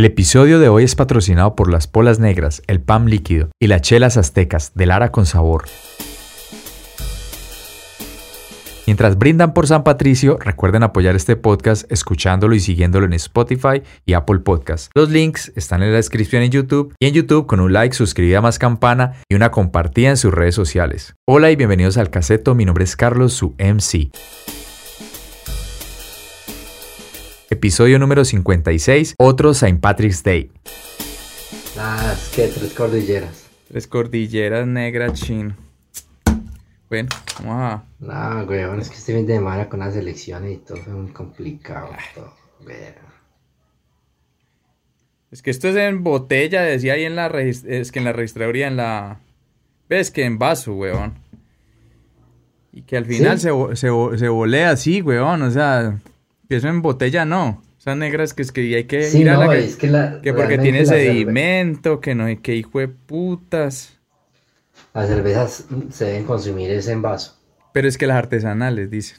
El episodio de hoy es patrocinado por las polas negras, el PAM líquido y las chelas aztecas de Lara con sabor. Mientras brindan por San Patricio, recuerden apoyar este podcast escuchándolo y siguiéndolo en Spotify y Apple Podcast. Los links están en la descripción en YouTube y en YouTube con un like, suscribida más campana y una compartida en sus redes sociales. Hola y bienvenidos al caseto, mi nombre es Carlos, su MC. Episodio número 56, otro St. Patrick's Day. Ah, es que tres cordilleras. Tres cordilleras negras chino. Bueno, vamos a... No, weón, es que este fin de semana con las elecciones y todo fue muy complicado. Todo, weón. Es que esto es en botella, decía ahí en la es que en la registraduría, en la... ¿Ves? Que en vaso, weón. Y que al final ¿Sí? se, se, se volea así, weón. O sea, que eso en botella no. Esas negras que es que hay que Sí, ir a no, la... es que la. que porque tiene cerve- sedimento, que no hay que hijo de putas. Las cervezas mm, se deben consumir es en vaso. Pero es que las artesanales, dicen.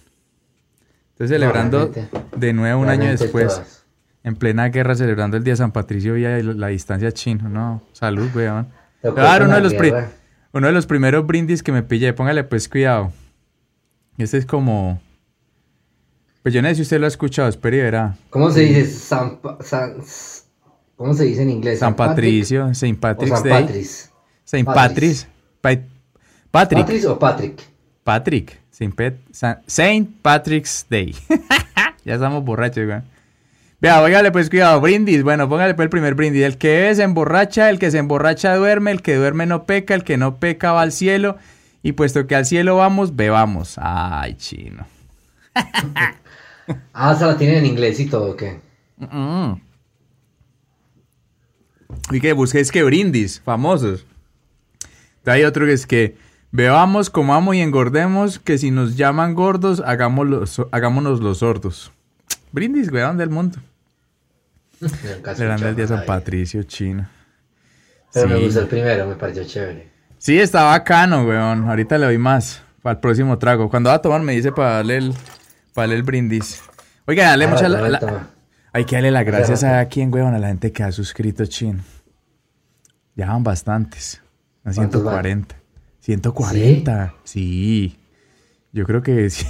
Entonces celebrando de nuevo un año después. todas. En plena guerra celebrando el día de San Patricio y la, distancia chino, no, salud, weón. Que Claro, con uno de, los uno de los primeros brindis que me pillé, póngale pues cuidado. Este es como... Pues yo no sé si usted lo ha escuchado, espere y verá. ¿Cómo se dice? San, San- ¿Cómo se dice en inglés? San Patrick Patricio, Saint Patrick's San Day. Patrice. Saint. Patrick's. Pa- Patrick. ¿Patrice o Patrick? Patrick. Saint, Pat- Sa- Saint Patrick's Day. ya estamos borrachos, güey. Vea, óigale pues cuidado, brindis. Bueno, póngale pues el primer brindis. El que se emborracha, el que se emborracha duerme, el que duerme no peca, el que no peca va al cielo. Y puesto que al cielo vamos, bebamos. Ay, chino. Ah, se la tienen en inglés y todo, ¿o ¿qué? Mm. Y que busquéis que brindis, famosos. Hay otro que es que bebamos, comamos y engordemos, que si nos llaman gordos, so- hagámonos los sordos. Brindis, weón, del mundo. Celebrando el día San. Patricio, chino. Pero me gustó el primero, me pareció chévere. Sí, está bacano, weón. Ahorita le doy más para el próximo trago. Cuando va a tomar me dice para darle el, para darle el brindis. Oiga, dale mucha... no la- la-. Hay que darle las gracias a quien, weón, a la gente que ha suscrito, chino. Ya van bastantes. A ¿Cuántos 140. 140. Sí. Yo creo que si,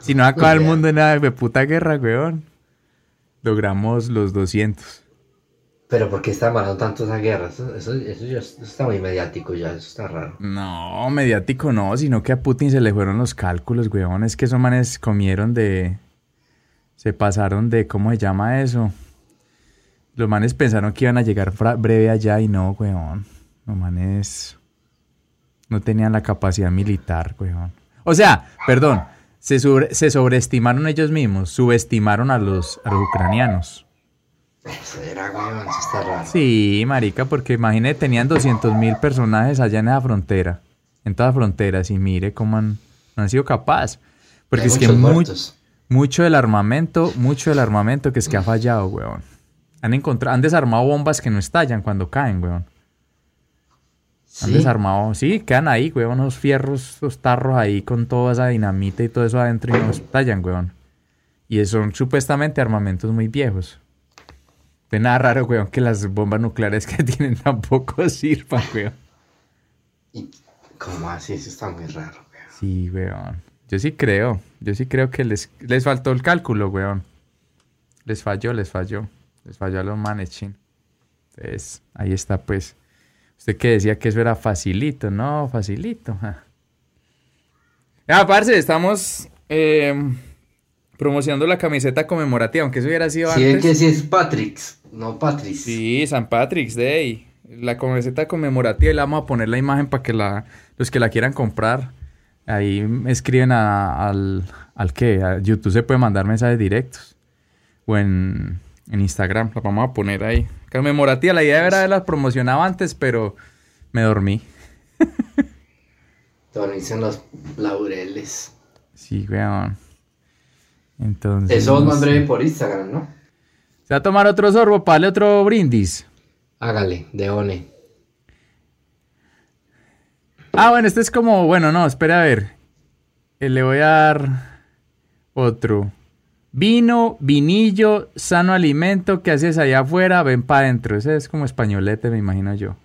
si no acaba el mundo en nada de puta guerra, weón. Logramos los 200. Pero ¿por qué está amarrando tanto esa guerra? Eso, eso, eso ya eso está muy mediático ya, eso está raro. No, mediático no, sino que a Putin se le fueron los cálculos, weón. Es que esos manes comieron de... Se pasaron de... ¿Cómo se llama eso? Los manes pensaron que iban a llegar breve allá y no, weón. Los manes no tenían la capacidad militar, weón. O sea, perdón, se, sobre- se sobreestimaron ellos mismos, subestimaron a los, a los ucranianos. Era, weón, eso está raro. Sí, marica, porque imagínate, tenían 200 mil personajes allá en esa frontera, en todas las fronteras, y mire cómo han, no han sido capaces. Porque Hay es que muchos. Mucho del armamento, mucho del armamento que es que ha fallado, weón. Han encontrado, han desarmado bombas que no estallan cuando caen, weón. Han Sí, desarmado, sí, quedan ahí, weón, unos fierros, esos tarros ahí con toda esa dinamita y todo eso adentro y no estallan, weón. Y son supuestamente armamentos muy viejos. De nada raro, weón, que las bombas nucleares que tienen tampoco sirvan, weón. y- ¿Cómo así? Eso está muy raro, weón. Sí, weón. Yo sí creo. Yo sí creo que les, les faltó el cálculo, weón. Les falló, les falló. Les falló a los manes, chin. Entonces, ahí está, pues. Usted que decía que eso era facilito, ¿no? Facilito. ja. Ah, parce, estamos eh, promocionando la camiseta conmemorativa, aunque eso hubiera sido Sí, es antes. que sí es Patrick's, no Patrice. Sí, San Patrick's Day. La camiseta conmemorativa y le vamos a poner la imagen para que la, los que la quieran comprar, ahí escriben a- al, al que, a YouTube se puede mandar mensajes directos. O en, en Instagram, la vamos a poner ahí. Conmemorativa, la idea era haberla promocionado antes, pero me dormí. Dormirse los laureles. Sí, weón. Entonces. Eso no mandaré sé. por Instagram, ¿no? ¿Se va a tomar otro sorbo para darle otro brindis? Hágale, de one. Ah, bueno, este es como, bueno, no, espera a ver. Eh, le voy a dar otro. Vino, vinillo, sano alimento, ¿qué haces allá afuera? Ven para adentro. Ese es como españolete, me imagino yo.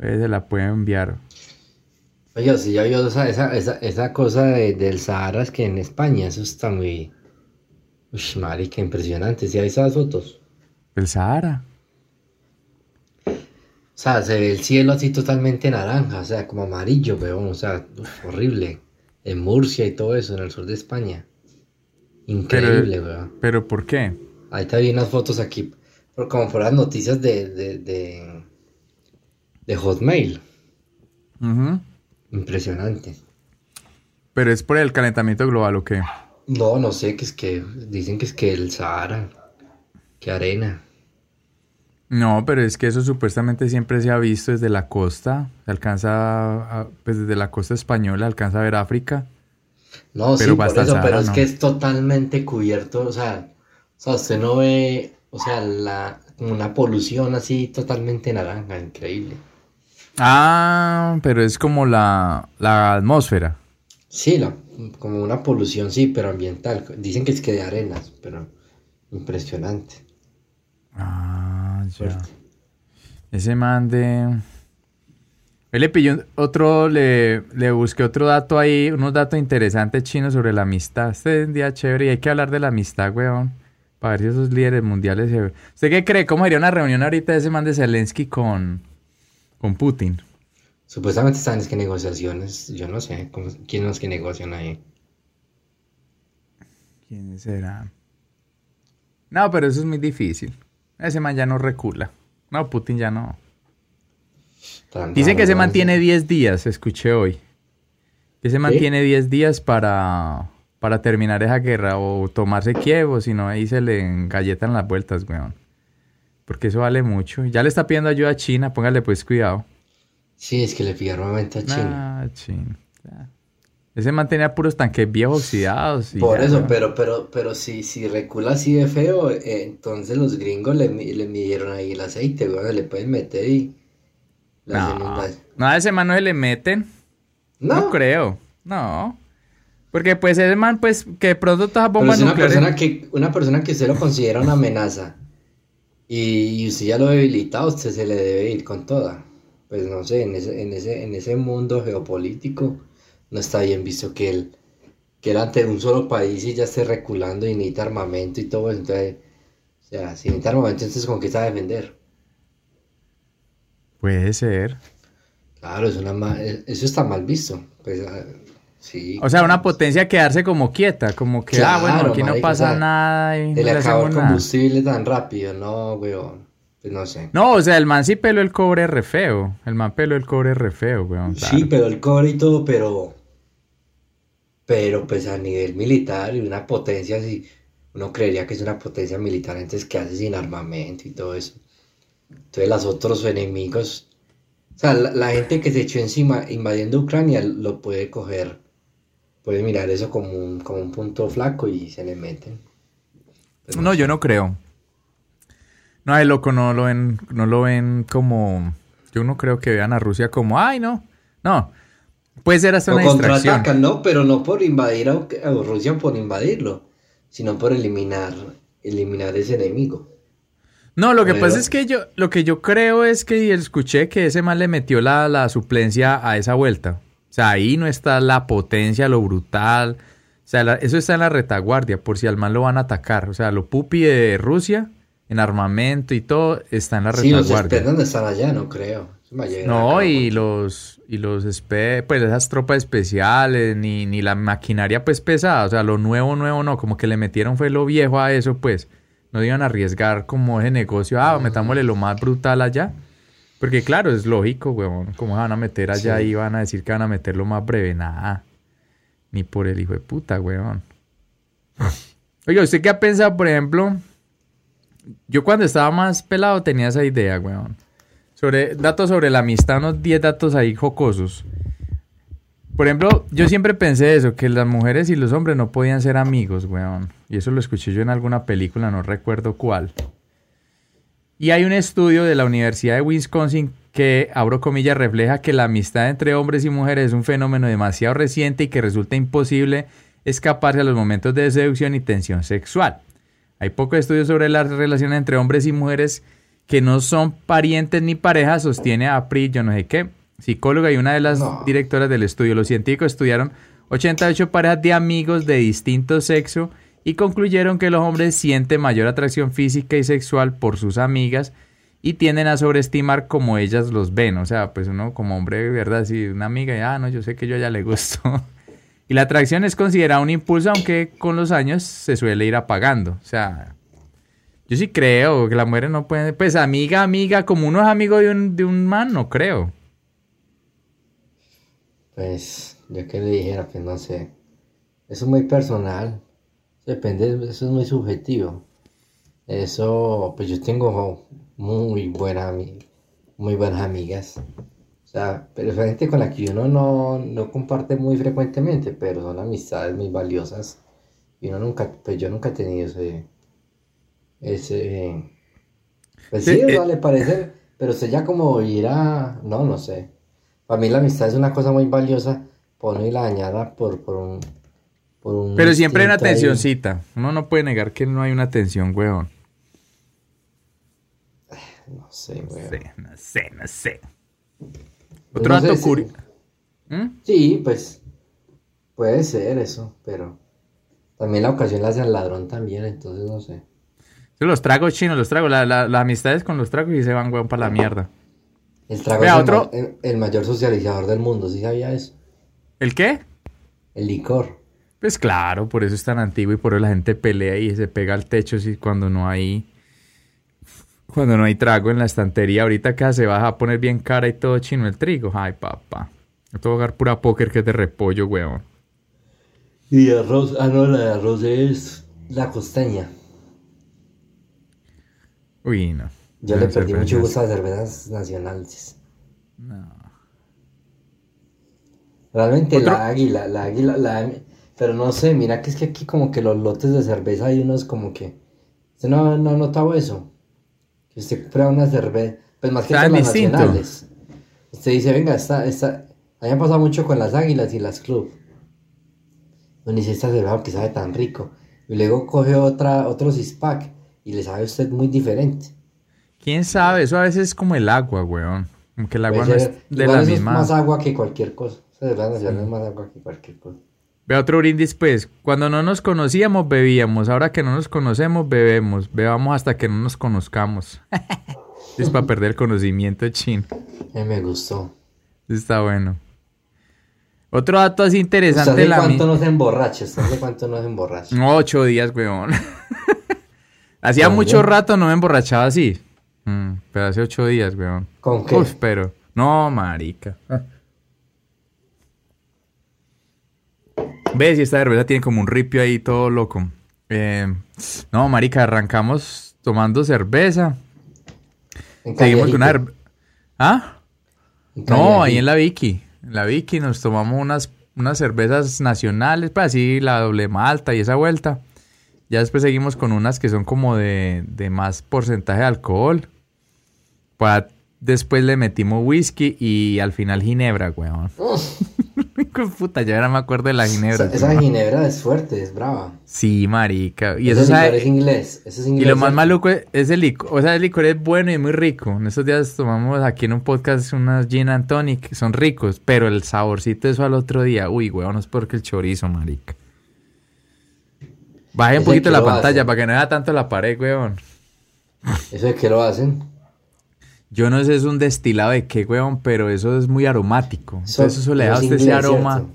Se la pueden enviar. Oye, si ya vio esa, esa, esa, esa cosa de- del Sahara, es que en España eso está muy... Uy, marica, impresionante. ¿Sí hay esas fotos? El Sahara. O sea, se ve el cielo así totalmente naranja, o sea, como amarillo, weón, o sea, uf, horrible. En Murcia y todo eso, en el sur de España. Increíble, weón. ¿Pero por qué? Ahí te vi unas fotos aquí, por- como por las noticias de, de, de, de Hotmail. Ujú. Impresionante. ¿Pero es por el calentamiento global o qué? No, no sé, que es que dicen que es que el Sahara, que arena. No, pero es que eso supuestamente siempre se ha visto desde la costa. Se alcanza, a- pues desde la costa española, alcanza a ver África. No, Pero sí, por pero es ¿no? que es totalmente cubierto, o sea, o sea, usted no ve, o sea, la, como una polución así totalmente naranja, increíble. Ah, pero es como la, la atmósfera. Sí, la, como una polución, sí, pero ambiental. Dicen que es que de arenas, pero impresionante. Ah, Fuerte. Ese man de... Él le pilló otro, le, le busqué otro dato ahí, unos datos interesantes chinos sobre la amistad. Este es un día chévere y hay que hablar de la amistad, weón. Para ver si esos líderes mundiales se... ¿Usted qué cree? ¿Cómo sería una reunión ahorita de ese man de Zelensky con, con Putin? Supuestamente están es que negociaciones, yo no sé, cómo- quién es que negocian ahí. ¿Quién será? No, pero eso es muy difícil. Ese man ya no recula. No, Putin ya no. Tan Dicen que se mantiene 10 días, escuché hoy. Que se mantiene 10 días para, para terminar esa guerra o tomarse Kiev, o si no, ahí se le engalletan las vueltas, weón. Porque eso vale mucho. Ya le está pidiendo ayuda a China, póngale pues cuidado. Sí, es que le pide armamento a China. Ah, China. Ese mantenía puros tanques viejos oxidados. y Por ya, eso, pero, pero, pero si, si recula así de feo, eh, entonces los gringos le, le midieron ahí el aceite, weón, le pueden meter y No, no, a ese man no se le meten. No, No, creo. No. Porque pues ese man, pues, que de pronto todas las pero bombas es una nucleares... persona que, una persona que usted lo considera una amenaza y, y usted ya lo debilita, usted se le debe ir con toda. Pues no sé, en ese, en ese, en ese mundo geopolítico no está bien visto que él, que él ante un solo país y ya esté reculando y necesita armamento y todo eso. Entonces, o sea, si necesita armamento, entonces con qué está a defender. Puede ser. Claro, es una ma- eso está mal visto. Pues, ah, sí. O sea, una potencia quedarse como quieta, como que, ah, bueno, Claro, aquí no pasa o sea, nada y no le le acabó el nada. combustible tan rápido, no, weón. Pues no sé. No, o sea, el man sí peló el cobre re feo. El man peló el cobre re feo, weón. Sí, pero el cobre y todo, pero. Pero pues a nivel militar y una potencia así. Uno creería que es una potencia militar, entonces que hace sin armamento y todo eso. Entonces los otros enemigos. O sea, la, la gente que se echó encima invadiendo Ucrania lo puede coger. Puede mirar eso como un, como un punto flaco y se le meten. Pues No, yo no creo. No, ay, loco, no lo ven, no lo ven como... Yo no creo que vean a Rusia como, ay, no. No. Puede ser hasta Lo una distracción. contraatacan, ¿no? Pero no por invadir a, a Rusia por invadirlo, sino por eliminar, eliminar ese enemigo. No, lo que Pero- pasa es que yo, lo que yo creo es que escuché que ese man le metió la, la suplencia a esa vuelta. O sea, ahí no está la potencia, lo brutal. O sea, la- eso está en la retaguardia, por si al man lo van a atacar. O sea, lo pupi de Rusia, en armamento y todo, está en la Sí, los retaguardia. expertos no están allá, no creo. Se No, y los, y los pues esas tropas especiales, ni, ni la maquinaria pues pesada, o sea, lo nuevo, nuevo no, como que le metieron fue lo viejo a eso, pues, no iban a arriesgar como ese negocio, ah, metámosle lo más brutal allá, porque claro, es lógico, weón, como van a meter allá Sí. y van a decir que van a meter lo más breve, nada, ni por el hijo de puta, weón. Oiga, ¿usted qué ha pensado, por ejemplo? Yo cuando estaba más pelado tenía esa idea, weón. Sobre datos sobre la amistad, unos 10 datos ahí jocosos. Por ejemplo, yo siempre pensé eso, que las mujeres y los hombres no podían ser amigos, weón. Y eso lo escuché yo en alguna película, no recuerdo cuál. Y hay un estudio de la Universidad de Wisconsin que, abro comillas, refleja que la amistad entre hombres y mujeres es un fenómeno demasiado reciente y que resulta imposible escaparse a los momentos de seducción y tensión sexual. Hay pocos estudios sobre las relaciones entre hombres y mujeres que no son parientes ni parejas, sostiene Apri, yo no sé qué, psicóloga y una de las No. directoras del estudio. Los científicos estudiaron 88 parejas de amigos de distinto sexo y concluyeron que los hombres sienten mayor atracción física y sexual por sus amigas y tienden a sobreestimar como ellas los ven. O sea, pues uno como hombre, ¿verdad? Si una amiga, y, ah, no, yo sé que yo ya le gusto. y la atracción es considerada un impulso, aunque con los años se suele ir apagando. O sea, yo sí creo que las mujeres no pueden, pues amiga, amiga, como uno es amigo de un, de un man, no creo. Pues, yo que le dijera, pues no sé. Eso es muy personal. Depende, eso es muy subjetivo. Eso, pues yo tengo muy buena, buenas amigas. O sea, pero es gente con la que uno no, no comparte muy frecuentemente, pero son amistades muy valiosas. Y uno nunca, pues yo nunca he tenido ese, ese, pues Sí, sí, o sea, eh. le parece, pero usted ya como ir a, no, no sé. Para mí la amistad es una cosa muy valiosa, por no irla a dañar por, por un, por un Pero siempre hay una ahí. tensioncita. Uno no puede negar que no hay una tensión, weón. No sé, No sé, no sé, no sé. Pues Otro no sé dato curioso. Sí, pues puede ser eso, pero también la ocasión la hace al ladrón también, entonces no sé. Los tragos chinos, los tragos, la- la- las amistades con los tragos y se van, weón, para la mierda. El trago Vea, es el, otro- ma- el- mayor socializador del mundo, ¿sí sabía eso? ¿El qué? El licor. Pues claro, por eso es tan antiguo y por eso la gente pelea y se pega al techo si cuando no hay cuando no hay trago en la estantería. Ahorita que se va a poner bien cara y todo chino el trigo. Ay, papá. Yo tengo que jugar pura póker que es de repollo, weón. Y arroz, ah no, la de arroz es la costeña. Uy, no. Yo No, le perdí mucho gusto a las cervezas nacionales. No. Realmente Otro- la águila, la águila, la... Pero no sé, mira que es que aquí como que los lotes de cerveza hay unos como que... ¿Usted no, no ha notado eso? Que usted prueba una cerveza, pues más que todas las nacionales. Usted dice, venga, esta, esta... A mí me ha pasado mucho con las águilas y las club. Uno dice, esta cerveza que sabe tan rico. Y luego coge otra, otro six-pack y le sabe a usted muy diferente. ¿Quién sabe? Eso a veces es como el agua, weón. Como que el agua Puede no ser- es de la misma. es más agua que cualquier cosa. Esa cerveza nacional es más agua que cualquier cosa. Ve otro brindis, pues. Cuando no nos conocíamos, bebíamos. Ahora que no nos conocemos, bebemos. Bebamos hasta que no nos conozcamos. es para perder conocimiento chino. A mí me gustó. Está bueno. Otro dato así ¿Usted interesante. La cuánto mi- no se emborracha? ¿Usted hace cuánto no se emborracha? Ocho días, weón. Hacía ¿Con mucho rato no me emborrachaba así. Mm, pero hace ocho días, weón. ¿Con qué? Uf, pero. No, marica. Ves, si esta cerveza tiene como un ripio ahí todo loco. Eh, no, marica, arrancamos tomando cerveza. En Seguimos con una ¿Ah? No, ahí en la Vicky. En la Vicky nos tomamos unas, unas cervezas nacionales, pues así la doble malta y esa vuelta. Ya después seguimos con unas que son como de, de más porcentaje de alcohol. Para- después le metimos whisky y al final ginebra, weón. Puta, ya ahora me acuerdo de la ginebra. Esa, ginebra es fuerte, es brava. Sí, marica. Y eso sabe- es inglés. Es y lo más ¿cierto? maluco es, es el licor. O sea, el licor es bueno y muy rico. En estos días tomamos aquí en un podcast unas gin and tonic. Son ricos, pero el saborcito de eso al otro día. Uy, weón, no es porque el chorizo, marica. Baje un poquito que la lo pantalla para que no vea tanto la pared, weón. ¿Eso de qué lo hacen? Yo no sé es un destilado de qué, weón, pero eso es muy aromático. Entonces eso le da a es usted ese aroma. ¿cierto?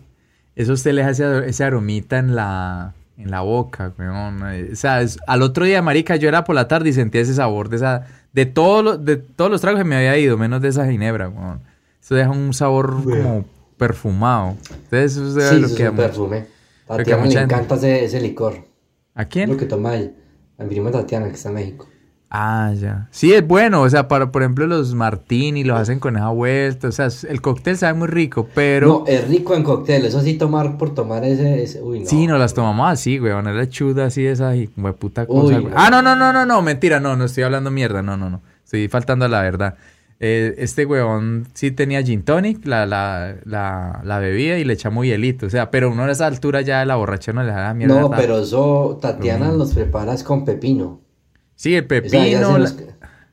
Eso usted le da ese, ese aromita en la, en la boca, weón. O sea, es- al otro día, marica, yo era por la tarde y sentía ese sabor de esa... De, todos los- de todos los tragos que me había ido, menos de esa ginebra, weón. Eso deja un sabor como perfumado. Entonces eso es Sí, lo eso que... es un perfume. lo que mucha le gente- encanta ese, ese licor. ¿A quién? lo que toma el, a mi prima Tatiana, que está en México. Ah, ya. Sí, es bueno. O sea, para, por ejemplo, los martini los hacen con esa vuelta. O sea, el cóctel sabe muy rico, pero... No, es rico en cóctel. Eso sí, tomar por tomar ese. ese uy, no. Sí, nos las tomamos así, güey. Una lechuda así, esa y de puta cosa. Uy, güey. no. Ah, no, no, no, no, no, mentira, no, no estoy hablando mierda, no, no, no. Estoy faltando a la verdad. Eh, este weón sí tenía gin tonic, la, la, la, la bebía y le echamos hielito. O sea, pero uno a esa altura ya de la borracha no le da mierda. No, pero eso Tatiana Mm. los preparas con pepino. Sí, el pepino, la, los-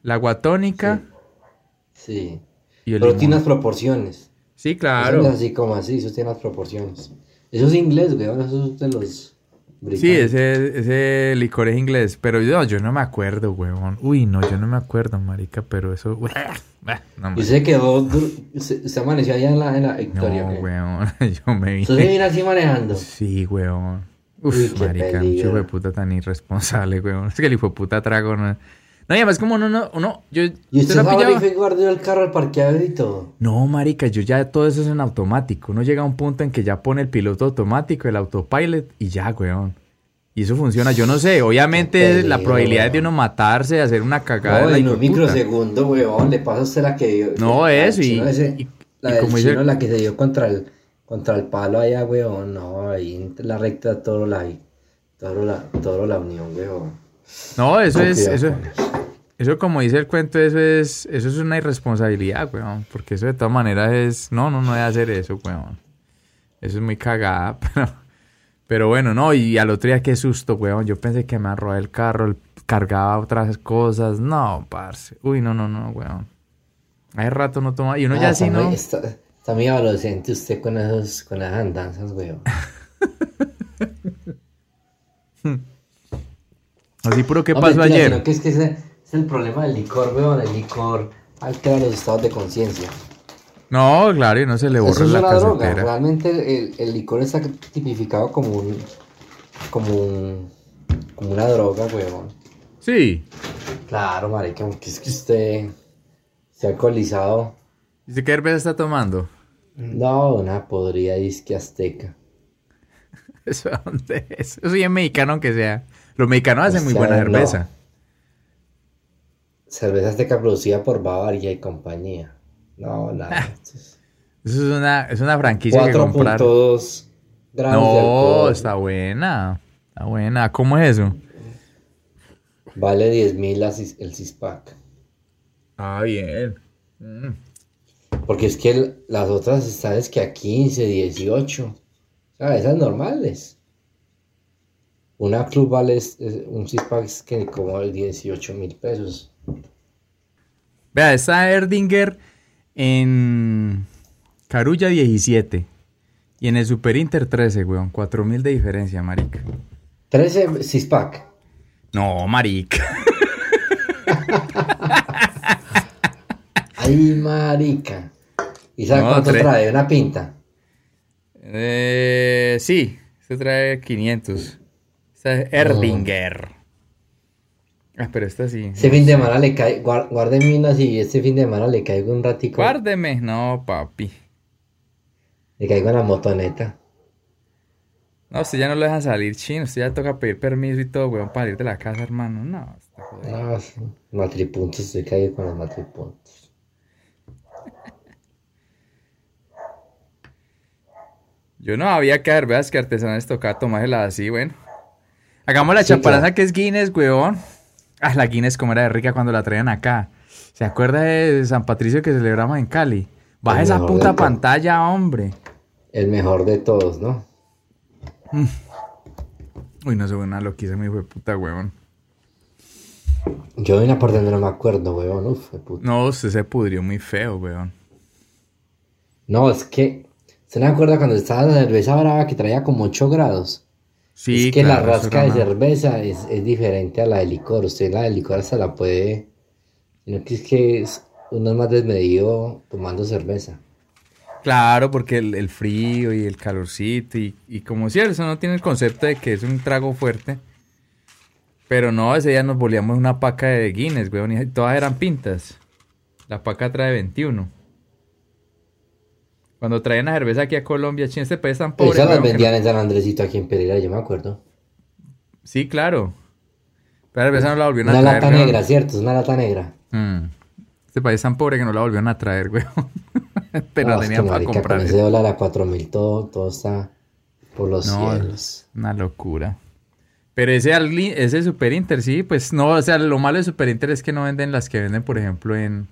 la guatónica Sí. y el Pero tiene unas proporciones. Sí, Eso claro. no es así como así, eso tiene unas proporciones. Eso es inglés, weón, eso es de los. Sí, ese, ese licor es inglés, pero yo, yo no me acuerdo, weón. Uy, no, yo no me acuerdo, marica, pero eso... no, Y se quedó, se, se amaneció allá en la, en la Victoria, no, weón. weón, yo me se vine... viene así manejando. Sí, weón. Uf, Uy, marica, un hijo de puta tan irresponsable, weón. Es que el hijo de puta trago, no... No, y además como uno, no, uno, yo... Y ¿usted no y guardó el carro al parqueado y todo. No, marica, yo ya todo eso es en automático. Uno llega a un punto en que ya pone el piloto automático, el autopilot y ya, weón. Y eso funciona. Yo no sé, obviamente la probabilidad de weón. uno matarse, de hacer una cagada... No, en un microsegundo, weón, le pasa a usted la que dio. No, la eso, y- ese- y- la y del como dice- chino, la que se dio contra el, contra el palo allá, weón. No, ahí en la recta todo la, todo la, todo la unión, weón. No, eso es... Eso, eso. como dice el cuento, eso es, eso es una irresponsabilidad, weón. Porque eso de todas maneras es... No, no, no debe hacer eso, weón. Eso es muy cagada, pero... Pero bueno, no, y al otro día qué susto, weón. Yo pensé que me iban a robar el carro, el- cargaba otras cosas. No, parce. Uy, no, no, no, weón. Hace rato no toma... Y uno Ah, ya así, muy- ¿no? Está, está muy adolescente usted con, esos, con esas andanzas, weón. Así puro que pasó mentira, ayer. que es que ese es el problema del licor, weón. El licor altera los estados de conciencia. No, claro, y no se le borra Eso es la una droga. Realmente el, el licor está tipificado como un. como un. como una droga, weón. Sí. Claro, marica, que es que usted se ha alcoholizado. ¿Dice qué cerveza está tomando? No, una podrida disque azteca. ¿Eso dónde es? Eso sí es mexicano aunque sea. Los mexicanos hacen O muy buena no. Cerveza. Azteca producida por Bavaria y compañía. No, nada. Eso es una, es una franquicia que comprar. 4.2 gramos de No, alcohol. está buena. Está buena. ¿Cómo es eso? Vale 10 mil el six pack. Ah, bien. Mm. Porque es que el- las otras están es que a 15, 18. O sea, esas normales. Una club vale un es que como 18 mil pesos. Vea, está Erdinger en Carulla 17. Y en el Super Inter 13, weón. 4000 de diferencia, marica. 13 six pack. No, marica. Ay, marica. ¿Y sabe No, cuánto trae? Una pinta. Eh, sí, se trae 500. Esta es Erdinger. Ah, pero esta sí. Este fin de semana le cae, guarde minas y este fin de semana le caigo un ratico. Guárdeme. No, papi. Le caigo en la motoneta. No, usted ya no lo deja salir chino. Usted ya toca pedir permiso y todo, weón, para salir de la casa, hermano. No, está. No, sí, matripuntos, estoy caído con los matripuntos. Yo no había que ver, veas que artesanales tocaba tomársela así, bueno. Hagamos la Sí, chaparaza claro. que es Guinness, weón. Ah, la Guinness como era de rica cuando la traían acá. ¿Se acuerda de San Patricio que celebramos en Cali? Baja El esa puta pantalla, hombre. El mejor de todos, ¿no? Uy, no se ve una loquiza, mi hijo de puta, weón. Yo vi una parte donde no me acuerdo, weón. Uf, de puta. No, usted se pudrió muy feo, weón. No, es que. ¿Se me acuerda cuando estaba la cerveza brava que traía como 8 grados? Sí, es que claro, la rasca de cerveza es, es diferente a la de licor. Usted la de licor hasta la puede. Sino que es que es- uno es más desmedido tomando cerveza. Claro, porque el, el frío y el calorcito y, y como si eso no tiene el concepto de que es un trago fuerte. Pero no, ese día nos volvíamos una paca de Guinness, weón, y todas eran pintas. La paca trae 21. Cuando traían la cerveza aquí a Colombia, ching, este país tan pobre. Esas las vendían en San Andresito aquí en Pereira, yo me acuerdo. Sí, claro. Pero la cerveza no la volvieron Una a traer. lata weón. negra, ¿cierto? Es una lata negra. Mm. Este país tan pobre que no la volvieron a traer, weón. Pero No, la tenían para marica, comprar. Con ese dólar a 4000 todo, todo está por los No, cielos. Una locura. Pero ese, ese Super Inter, sí, pues no, o sea, lo malo de Super Inter es que no venden las que venden, por ejemplo, en,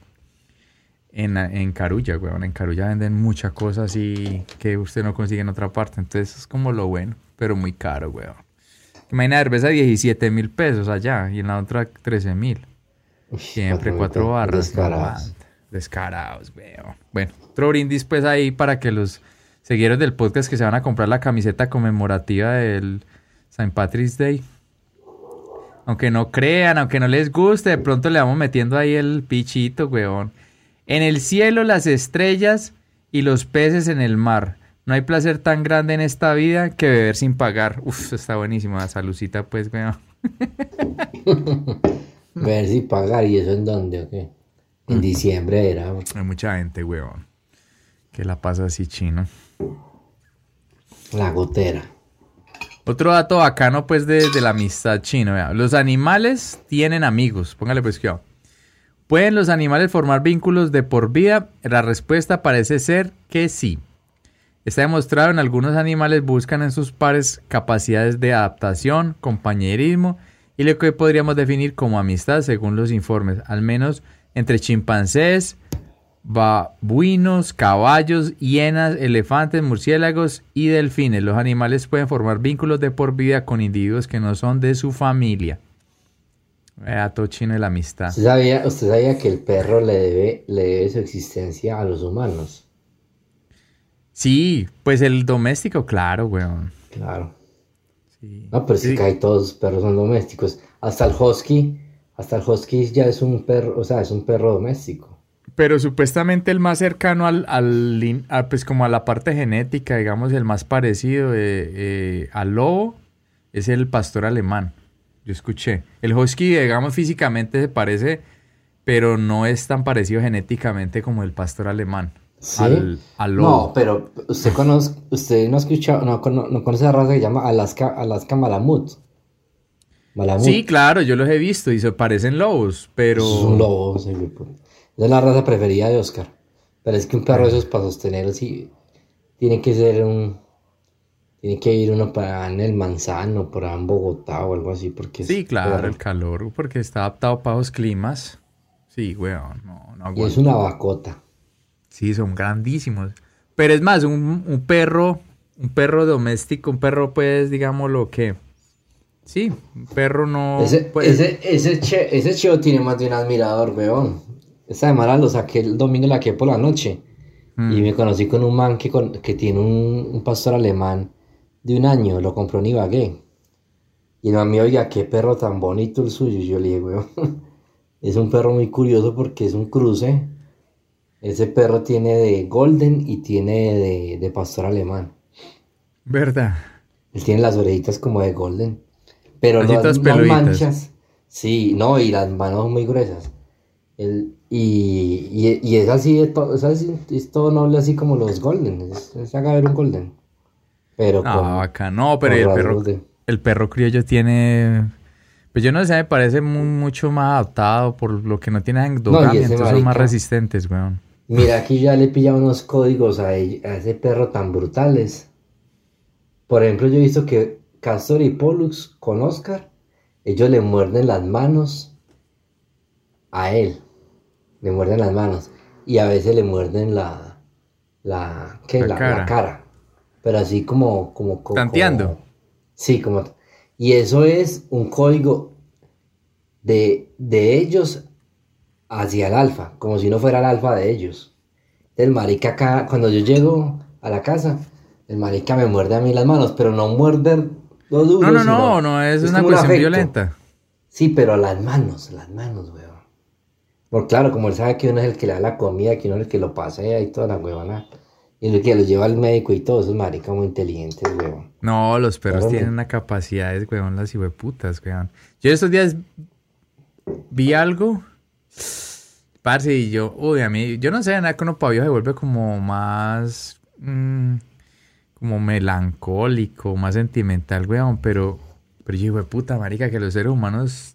en, en Carulla, weón. En Carulla venden muchas cosas así que usted no consigue en otra parte. Entonces es como lo bueno, pero muy caro, weón. Imagina cerveza 17 mil pesos allá y en la otra 13 mil. Siempre cuatro barras. Descarados. Descarados, weón. Bueno, otro brindis pues ahí para que los seguidores del podcast que se van a comprar la camiseta conmemorativa del St. Patrick's Day. Aunque no crean, aunque no les guste, de pronto le vamos metiendo ahí el pichito, weón. En el cielo las estrellas y los peces en el mar. No hay placer tan grande en esta vida que beber sin pagar. Uf, está buenísimo. La salucita, pues, weón. Ver si pagar, ¿y eso en dónde o qué? En diciembre era. Hay mucha gente, weón, que la pasa así chino. La gotera. Otro dato bacano, pues, de, de la amistad chino. vea. Los animales tienen amigos. Póngale, pues, cuidado. ¿Pueden los animales formar vínculos de por vida? La respuesta parece ser que sí. Está demostrado en algunos animales buscan en sus pares capacidades de adaptación, compañerismo y lo que podríamos definir como amistad según los informes, al menos entre chimpancés, babuinos, caballos, hienas, elefantes, murciélagos y delfines. Los animales pueden formar vínculos de por vida con individuos que no son de su familia. Vea, todo chino de la amistad. ¿Usted sabía, usted sabía que el perro le debe, le debe su existencia a los humanos? Sí, pues el doméstico, claro, weón. Claro. Sí. No, pero Sí. casi todos los perros son domésticos. Hasta el husky, hasta el husky ya es un perro, o sea, es un perro doméstico. Pero supuestamente el más cercano al, a, pues como a la parte genética, digamos, el más parecido eh, eh, al lobo es el pastor alemán. Yo escuché. El husky, digamos, físicamente se parece, pero no es tan parecido genéticamente como el pastor alemán. ¿Sí? Al, al No, lobo. pero usted conoce, usted no ha escuchado, no, no conoce la raza que se llama Alaska, Alaska Malamut. Malamut. Sí, claro, yo los he visto y se parecen lobos, pero... Es un lobo, ese hijo de puta. Esa es la raza preferida de Oscar. Pero es que un perro de esos para sostenerlo sí tiene que ser un tiene que ir uno para en el Manzano, por en Bogotá o algo así, porque es Sí, claro, el calor, porque está adaptado para los climas. Sí, weón, no, no Y es una vacota. Sí, son grandísimos. Pero es más, un, un perro, un perro doméstico, un perro, pues, digamos lo que. Sí, un perro no. ese, pues, ese, ese, che, ese cheo tiene más de un admirador, weón. Esta semana lo saqué el domingo, la saqué por la noche. mm, Y me conocí con un man que, con- que tiene un, un pastor alemán de un año, lo compró en Ibagué. Y man me oiga, qué perro tan bonito el suyo. Y yo le dije, weón, es un perro muy curioso porque es un cruce. Ese perro tiene de golden y tiene de, de pastor alemán. ¿Verdad? Él tiene las orejitas como de golden. Pero no, no peluditas. manchas. Sí, no, y las manos muy gruesas. El, y, y, y es así de todo, es, así- es todo noble así como los golden. Es, es haga ver un golden. Pero No, con, acá no, pero el perro, de- el perro criollo tiene. Pues yo no sé, me parece mu- mucho más adaptado por lo que no tiene endogamia, ese entonces son más resistentes, weón. Mira, aquí ya le pilla unos códigos a, ell- a ese perro tan brutales. Por ejemplo, yo he visto que Castor y Pollux con Oscar, ellos le muerden las manos a él. Le muerden las manos. Y a veces le muerden la. La. ¿Qué? La La, la cara. Pero así como. como, como Tanteando. Sí, como. Y eso es un código de, de ellos hacia el alfa, como si no fuera el alfa de ellos. El marica acá, cuando yo llego a la casa, el marica me muerde a mí las manos, pero no muerde lo duro. No, no, no, no es, una como un cuestión afecto. violenta. Sí, pero las manos, las manos, weón. Porque claro, como él sabe que uno es el que le da la comida, que uno es el que lo pasea y toda la huevona. Y el que lo lleva al médico y todo, esos maricas muy inteligentes, weón. No, los perros tienen una capacidad, weón, las hijueputas, weón. Yo estos días vi algo, parce, y yo, uy, a mí, yo no sé, nada que uno pavio se vuelve como más, mm, como melancólico, más sentimental, weón, pero, pero yo, puta, marica, que los seres humanos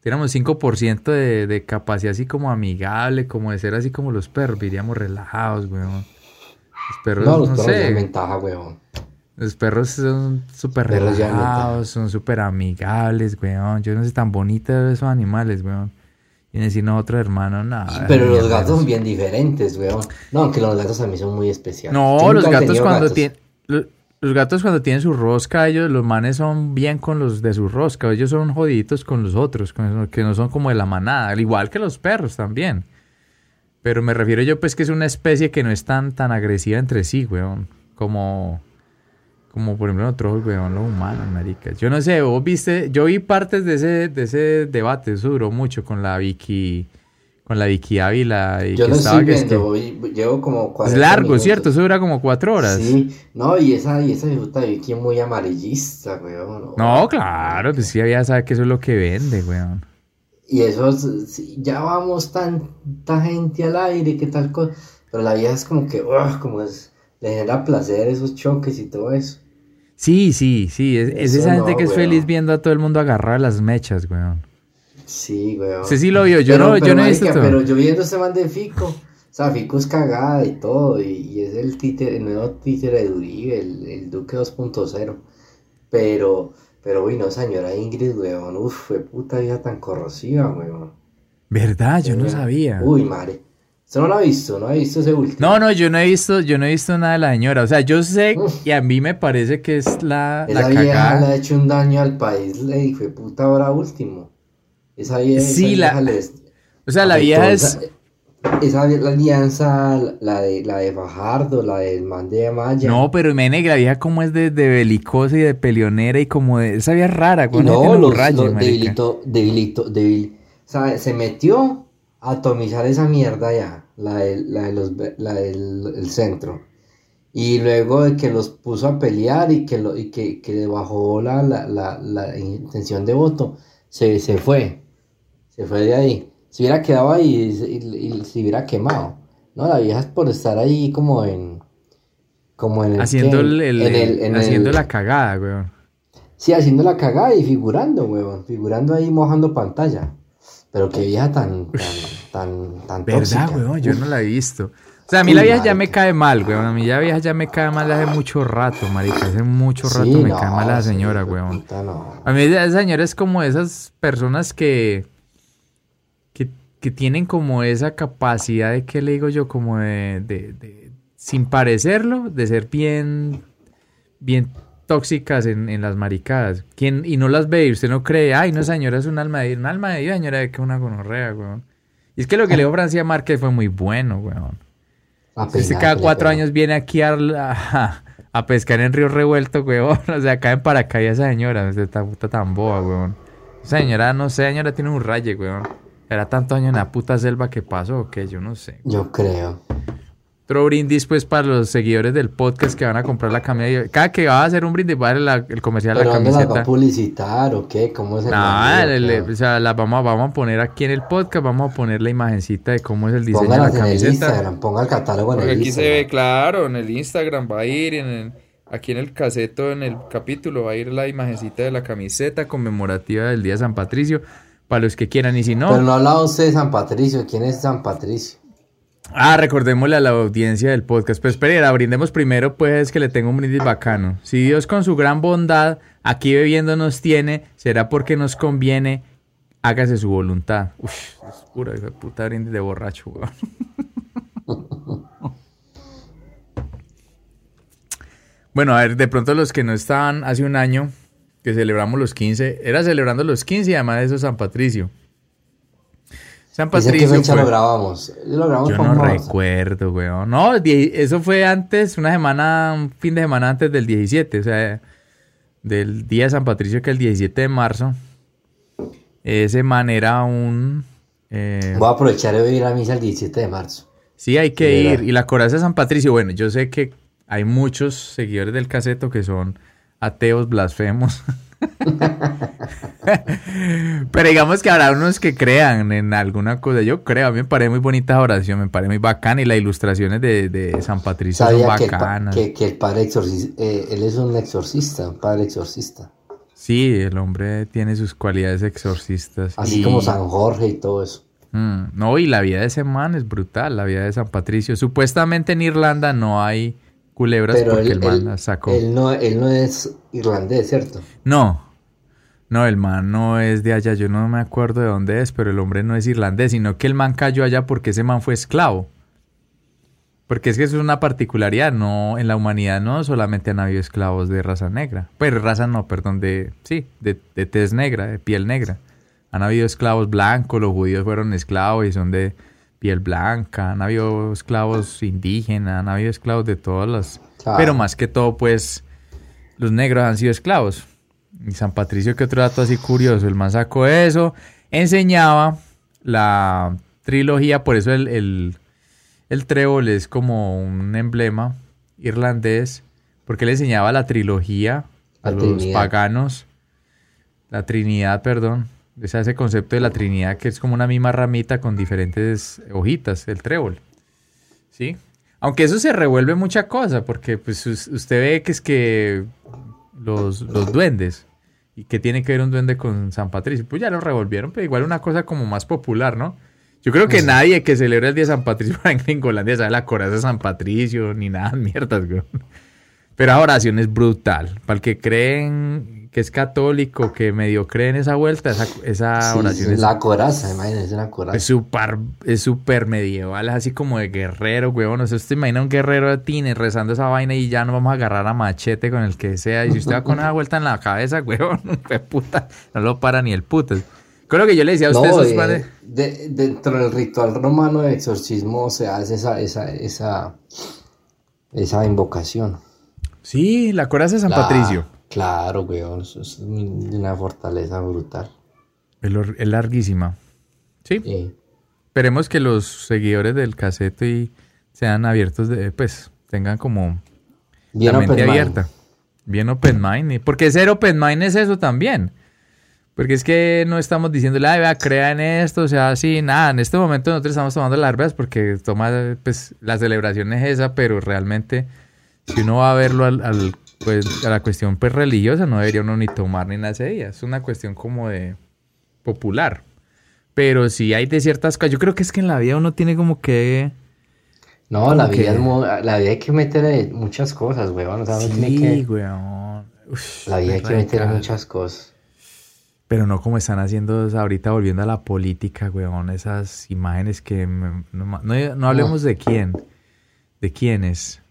tenemos 5% de, de capacidad así como amigable, como de ser así como los perros, vivíamos relajados, weón. Los perros, No, no, los perros sé. ventaja, weón. Los perros son súper relajados, son súper amigables, weón. Yo no sé, tan bonitos esos animales, weón. Y decir nosotros, hermano, nada. Pero los gatos son bien diferentes, weón. No, aunque los gatos a mí son muy especiales. No, los gatos cuando tienen... Los gatos cuando tienen su rosca, ellos, los manes son bien con los de su rosca. Ellos son jodiditos con los otros, con los que no son como de la manada. Al igual que los perros también. Pero me refiero yo pues que es una especie que no es tan, tan agresiva entre sí, weón. Como... Como por ejemplo nosotros, weón, los humanos, maricas. Yo no sé, vos viste... Yo vi partes de ese, de ese debate. Eso duró mucho con la Vicky... Con la Vicky Ávila. Y Yo que lo estaba estoy que es que- viendo, voy- llevo como Es 40 largo, minutos. ¿cierto? Eso dura como cuatro horas. Sí, no, y esa, y esa puta Vicky es muy amarillista, weón. No, claro, pues sí, ya sabe que eso es lo que vende, weón. Y eso, es- sí, ya vamos tanta gente al aire, qué tal cosa. Pero la vieja es como que, como es, le genera placer esos choques y todo eso. Sí, sí, sí, es, esa gente no, que es weón. feliz viendo a todo el mundo agarrar las mechas, weón. Sí, weón. Usted sí lo vio, yo Pero- no, pero, yo no he visto. Pero yo viendo este man de Fico, o sea, Fico es cagada y todo, y, y es el títere, el nuevo títere de Uribe, el, el Duque 2.0. Pero, pero, uy, no, señora Ingrid, weón, uff, fue puta vida tan corrosiva, weón. ¿Verdad? Yo no sabía. Uy, madre. ¿Usted no lo ha visto? ¿No ha visto ese último? No, no, yo no he visto, yo no he visto nada de la señora. O sea, yo sé Uf. y a mí me parece que es la, la Esa vieja le cagada. ha hecho un daño al país, le dije, fue puta ahora último. Esa vie- esa Sí, la- vieja les- O sea, la vieja esa- es... Esa, la alianza, la de, la de Fajardo, la del man de Amaya. No, pero negra, la vieja como es de, de belicosa y de peleonera y como de... Esa vieja rara, weón. no, los, los marica. debilitó, debilitó, debil- o sea, se metió a atomizar esa mierda ya, la, de- la, de los, la del el centro. Y luego de que los puso a pelear y que, lo, y que, que le bajó la, la, la, la intención de voto, se, se fue. Se fue de ahí. Se hubiera quedado ahí y, se- y- y se hubiera quemado. No, la vieja es por estar ahí como en... Como en el... Haciendo, el, el- En el- en haciendo la cagada, weón. Sí, haciendo la cagada y figurando, huevón. Figurando ahí mojando pantalla. Pero qué vieja tan, tan, tan, tan ¿Verdad, tóxica. weón? Yo no la he visto. O sea, a mí la vieja ya me cae mal, weón. A mí la vieja ya me cae mal hace mucho rato, marica. Hace mucho rato Sí, me no, cae mal la señora, weón. no. A mí esa señora es como esas personas que, que, tienen como esa capacidad de, ¿qué le digo yo? Como de, de- de- sin parecerlo, de ser bien, bien tóxicas en, en las maricadas. ¿Quién, y no las ve y usted no cree, ay, no, señora, es un alma de un alma de Dios, señora, de que una gonorrea, weón. Y es que lo que le dijo Francia Márquez fue muy bueno, weón. Este peinar, cada cuatro años viene aquí a, a, a pescar en Río Revuelto, weón. O sea, cae en paracaídas esa señora. Esta puta tan boba, weón. Esa señora, no sé, señora tiene un raye, weón. Era tanto año en la puta selva que pasó o qué, yo no sé. Yo creo. Otro brindis, pues, para los seguidores del podcast que van a comprar la camiseta. Cada que va a hacer un brindis, va a dar la- el comercial de ¿Pero la dónde las va a camiseta. publicitar o qué? ¿Cómo es el qué? o sea, las vamos, a- vamos a poner aquí en el podcast, vamos a poner la imagencita de cómo es el diseño de la en el camiseta. Instagram, ponga el catálogo en Porque el aquí se Instagram. ve claro, en el Instagram va a ir, en el- aquí en el caseto, en el capítulo, va a ir la imagencita de la camiseta conmemorativa del Día de San Patricio, para los que quieran, y si no, Pero no ha hablado usted de San Patricio. ¿Quién es San Patricio? ah, recordémosle a la audiencia del podcast, pues espera, brindemos primero, pues, que le tengo un brindis bacano. Si Dios con su gran bondad aquí bebiendo nos tiene, será porque nos conviene, hágase su voluntad. Uf, es pura puta brindis de borracho, weón. Bueno, a ver, de pronto los que no estaban hace un año, que celebramos los 15, era celebrando los 15 y además de eso San Patricio. San ¿Ese qué Patricio fecha fue- lo grabamos? Lo grabamos Yo no recuerdo, weón. No, eso fue antes, una semana, un fin de semana antes del 17, o sea, del día de San Patricio, que es el 17 de marzo. Ese man era un... eh, Voy a aprovechar de ir a misa el 17 de marzo. Sí, hay que Sí, ir. Y la coraza de San Patricio, bueno, yo sé que hay muchos seguidores del caseto que son ateos blasfemos. Pero digamos que habrá unos que crean en alguna cosa. Yo creo, a mí me parece muy bonita esa oración, me parece muy bacana. Y las ilustraciones de, de San Patricio son que el, bacanas. que, que el padre exorcista, él es un exorcista, un padre exorcista. Sí, el hombre tiene sus cualidades exorcistas. Así Y- como San Jorge y todo eso. Mm, no, y la vida de ese man es brutal, la vida de San Patricio. Supuestamente en Irlanda no hay culebras Pero porque él, el man él- las sacó. él no, él no es irlandés, ¿cierto? No, No, el man no es de allá, yo no me acuerdo de dónde es, pero el hombre no es irlandés, sino que el man cayó allá porque ese man fue esclavo. Porque es que eso es una particularidad, no en la humanidad no solamente han habido esclavos de raza negra, pero raza no, perdón, de sí, de, de tez negra, de piel negra. Han habido esclavos blancos, los judíos fueron esclavos y son de piel blanca, han habido esclavos indígenas, han habido esclavos de todas las, Claro. pero más que todo pues los negros han sido esclavos. Y San Patricio, que otro dato así curioso, el man sacó eso, enseñaba la trilogía, por eso el, el, el trébol es como un emblema irlandés, porque él enseñaba la trilogía a La los Trinidad. paganos, la Trinidad, perdón, es ese concepto de la Trinidad que es como una misma ramita con diferentes hojitas, el trébol, ¿sí? Aunque eso se revuelve mucha cosa, porque pues us- usted ve que es que los, los duendes, y que tiene que ver un duende con San Patricio, pues ya lo revolvieron, pero igual una cosa como más popular, ¿no? Yo creo que nadie que celebra el día de San Patricio en Gringolandia sabe la coraza de San Patricio, ni nada, mierdas, güey. Pero la oración es brutal. Para el que creen que es católico, que medio cree en esa vuelta, esa, esa Sí, oración es la coraza, imagínense una coraza. es súper es súper medieval, es así como de guerrero, weón. O sea, usted imagina un guerrero de tine rezando esa vaina y ya no vamos a agarrar a machete con el que sea. Y si usted va con una vuelta en la cabeza, fue puta, no lo para ni el putas. Con lo que yo le decía a usted, No, esos eh, de- dentro del ritual romano de exorcismo se hace esa, esa, esa, esa invocación. Sí, la coraza de San Patricio. Claro, weón, eso es una fortaleza brutal. Es, larguísima. Sí, Sí. esperemos que los seguidores del casete y sean abiertos de, pues, tengan como Bien la mente open mind. abierta. Bien open mind. Porque ser open mind es eso también. Porque es que no estamos diciéndole, ay, vea, crea en esto, o sea, así, nada. En este momento nosotros estamos tomando larvas porque toma, pues, la celebración es esa, pero realmente, si uno va a verlo al, al, pues, a la cuestión pues, religiosa, no debería uno ni tomar ni nada día. Es una cuestión como de popular. Pero si hay de ciertas cosas, yo creo que es que en la vida uno tiene como que... No, la vida, que- es la vida hay que meterle muchas cosas, weón. O sea, uno tiene Sí, que, weón. Uf, la vida hay que meterle muchas cosas. Pero no como están haciendo ahorita volviendo a la política, weón, esas imágenes que me- no- no hablemos de quién, de quiénes.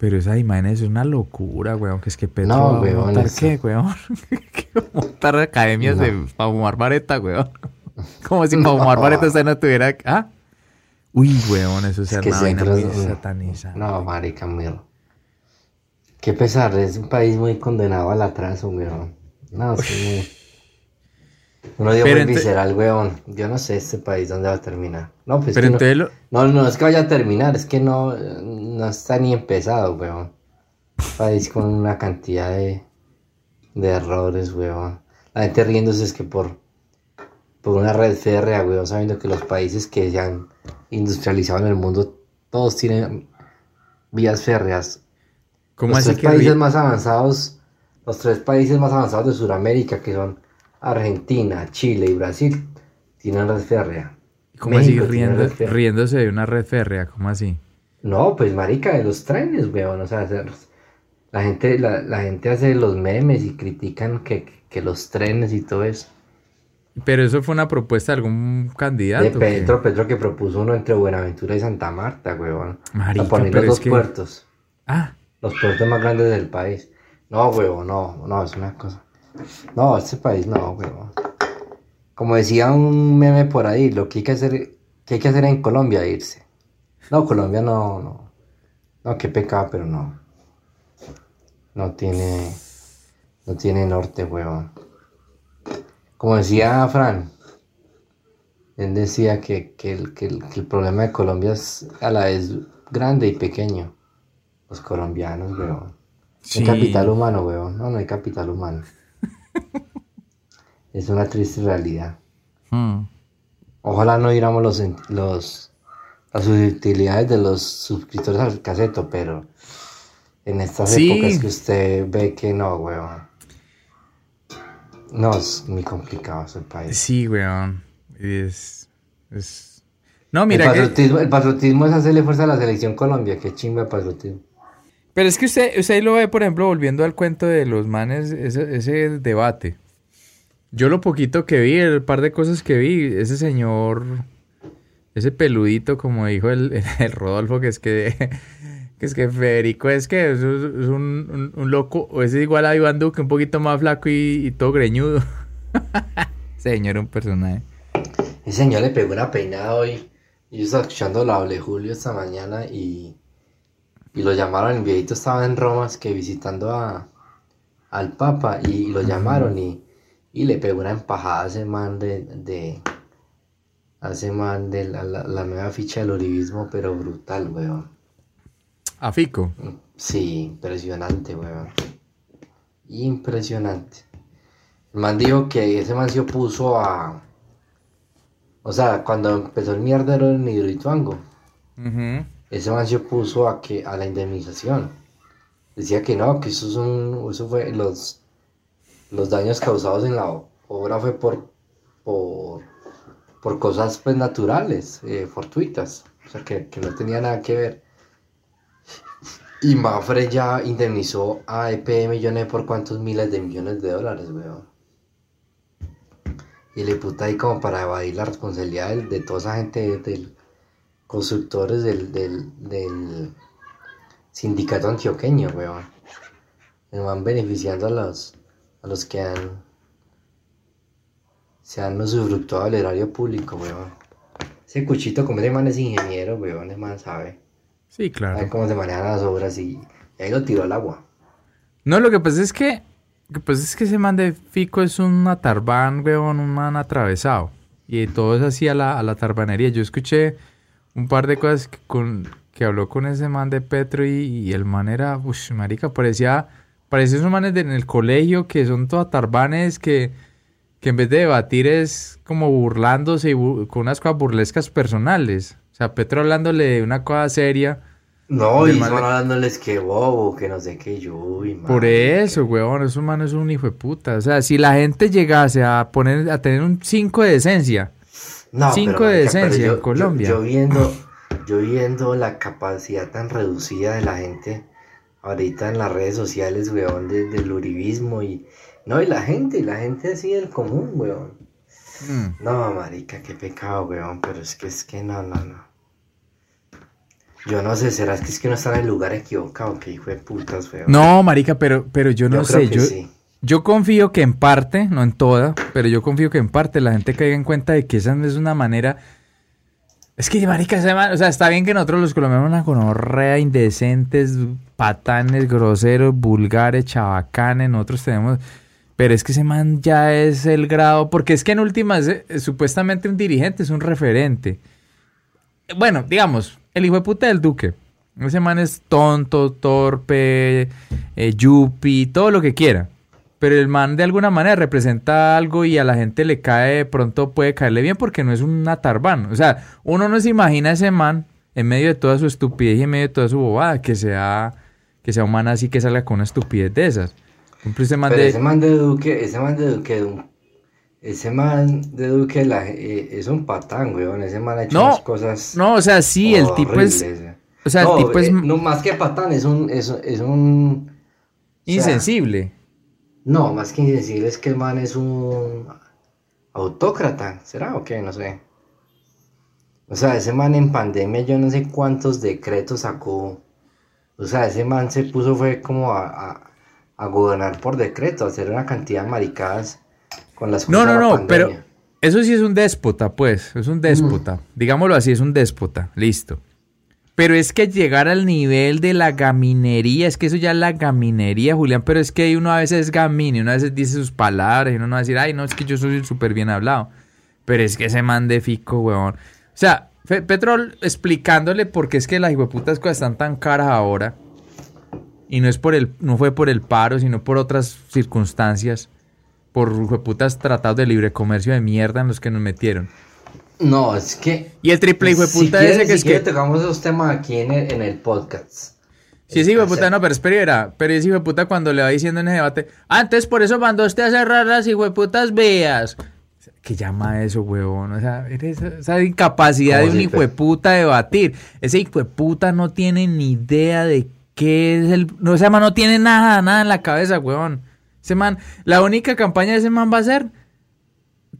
Pero esas imágenes es una locura, weón, que es que Petro No, va a weón, montar eso- qué, weón. que va a montar academias No. de para fumar vareta, weón. Como si para fumar No. vareta usted no tuviera, ah. Uy, weón, eso es, Es que una vaina muy es- satanizada. No, marica, mío. Qué pesar, es un país muy condenado al atraso, weón. No, sí, muy... Uno dio Pero muy visceral, weón. Yo no sé este país dónde va a terminar. No, pues Pero que no- lo- no, no, es que vaya a terminar, es que no, no está ni empezado, weón. Un país con una cantidad de, de errores, weón. La gente riéndose es que por, por una red férrea, weón, sabiendo que los países que se han industrializado en el mundo, todos tienen vías férreas. ¿cómo los así tres que países más avanzados, los tres países más avanzados de Sudamérica, que son Argentina, Chile y Brasil, tienen red férrea. ¿Cómo así México riendo- riéndose de una red férrea? ¿Cómo así? No, pues marica, de los trenes, weón. O sea, la gente, la, la gente hace los memes y critican que, que los trenes y todo eso. Pero eso fue una propuesta de algún candidato. De. Petro, Petro que propuso uno entre Buenaventura y Santa Marta, weón. Marica, a poner pero los es dos que- puertos, Ah, los puertos más grandes del país. No, weón, no, no, es una cosa. No, este país no, weón. Como decía un meme por ahí, lo que hay que hacer, que hay que hacer en Colombia, irse. No, Colombia no, no. No, qué pecado, pero no. No tiene. No tiene norte, weón. Como decía Fran, él decía que, que el, que el- que el problema de Colombia es a la vez grande y pequeño. Los colombianos, weón. No Sí. hay capital humano, weón. No, no hay capital humano. es una triste realidad. hmm. Ojalá no diéramos los, los, las utilidades de los suscriptores al caseto, pero en estas Sí. épocas que usted ve que no, weón. No, es muy complicado ese país. sí, weón. Es, es... No, el, mira que... patriotismo, el patriotismo es hacerle fuerza a la selección Colombia, qué chimba el patriotismo. Pero es que usted, usted lo ve, por ejemplo, volviendo al cuento de los manes, ese, ese debate. Yo lo poquito que vi, el par de cosas que vi, ese señor, ese peludito, como dijo el, el Rodolfo, que es que, que es que Federico es que es, un, un, loco, o es igual a Iván Duque, un poquito más flaco y, todo greñudo. señor, un personaje. Ese señor le pegó una peinada hoy. Yo estaba escuchando la Doble Julio esta mañana y, y lo llamaron, el viejito estaba en Roma, es que visitando a, al Papa y, lo llamaron y y le pegó una empajada a ese man de, de a ese man de la, la, nueva ficha del uribismo, pero brutal, weón. ¿A Fico? Sí, impresionante, weón. Impresionante. El man dijo que ese man se opuso a... O sea, cuando empezó el mierdero en Hidroituango, ese man se opuso a, que, a la indemnización. Decía que no, que eso, es un, eso fue los los daños causados en la obra fue por, por, por cosas pues naturales, eh, fortuitas, o sea que, no tenía nada que ver. Y Mafre ya indemnizó a EPM millones por cuántos miles de millones de dólares, weón. Y le puta ahí como para evadir la responsabilidad de, toda esa gente del constructores del, del, sindicato antioqueño, weón. Se van beneficiando a los a los que han se han usufructuado del erario público, weón. Ese cuchito, como ese man es ingeniero, weón, ese man sabe. Sí, claro. Sabe cómo se manejan las obras y, ahí lo tiró al agua. No, lo que pasa es que, pues es que ese man de Fico es un atarbán, weón, un man atravesado. Y todo es así a la, a la tarbanería. Yo escuché un par de cosas que, con, que habló con ese man de Petro y, el man era, uff, marica, parecía Parece esos manes en el colegio que son todos tarbanes que, que en vez de debatir es como burlándose y con unas cosas burlescas personales. O sea, Petro hablándole de una cosa seria. No, y son hablándoles que bobo, que no sé qué yo. Por eso, weón, esos manes es un hijo de puta. O sea, si la gente llegase a poner, a tener un 5 de decencia. 5 de decencia en Colombia. yo, viendo, yo viendo la capacidad tan reducida de la gente ahorita en las redes sociales, weón, del uribismo y... No, y la gente, la gente así del común, weón. Mm. No, marica, qué pecado, weón, pero es que es que no, no, no. Yo no sé, ¿será que es que no está en el lugar equivocado? Que hijo de putas, weón. No, marica, pero, pero yo no sé, yo, yo confío que en parte, no en toda, pero yo confío que en parte la gente caiga en cuenta de que esa es una manera es que, marica, o sea, está bien que nosotros los colombianos una conorrea, indecentes, patanes, groseros, vulgares, chabacanes, nosotros tenemos... Pero es que ese man ya es el grado, porque es que en últimas, eh, supuestamente un dirigente es un referente. Bueno, digamos, el hijo de puta del duque. Ese man es tonto, torpe, eh, yupi, todo lo que quiera pero el man de alguna manera representa algo y a la gente le cae, pronto puede caerle bien porque no es un atarbán. O sea, uno no se imagina a ese man en medio de toda su estupidez y en medio de toda su bobada que sea, que sea un man así que salga con una estupidez de esas. ese man de... ese man de Duque, ese man de Duque, ese man de Duque eh, es un patán, weón. Ese man ha hecho no, cosas. No, o sea, sí, el tipo es. O sea, el tipo es. Eh, no, más que patán, es un. Es, es un insensible. No, más que insensible es que el man es un autócrata, ¿será o qué? No sé. O sea, ese man en pandemia yo no sé cuántos decretos sacó. O sea, ese man se puso fue como a, gobernar por decreto, a hacer una cantidad de maricadas con las cosas No, no, no, pero eso sí es un déspota, pues, es un déspota. Digámoslo así, es un déspota, listo. Pero es que llegar al nivel de la gaminería, es que eso ya es la gaminería, Julián, pero es que uno a veces es gamine, uno a veces dice sus palabras y uno no va a decir, ay, no, es que yo soy súper bien hablado. Pero es que ese man de fico, weón. O sea, Petrol explicándole por qué es que las hijueputas cosas están tan caras ahora. Y no es por el, no fue por el paro, sino por otras circunstancias. Por hijueputas tratados de libre comercio de mierda en los que nos metieron. No, es que. Y el triple hijo de puta ese que es que. tocamos esos temas aquí en el, en el podcast. Sí, sí, hijo de puta, no, pero espera, pero ese hijo de puta cuando le va diciendo en ese debate, antes por eso mandó usted a cerrar las hijo de putas vías. ¿Qué llama eso, huevón? O sea, esa incapacidad de un hijo de puta de debatir. Ese hijo de puta no tiene ni idea de qué es el. No, ese man no tiene nada, nada en la cabeza, huevón. Ese man, la única campaña de ese man va a ser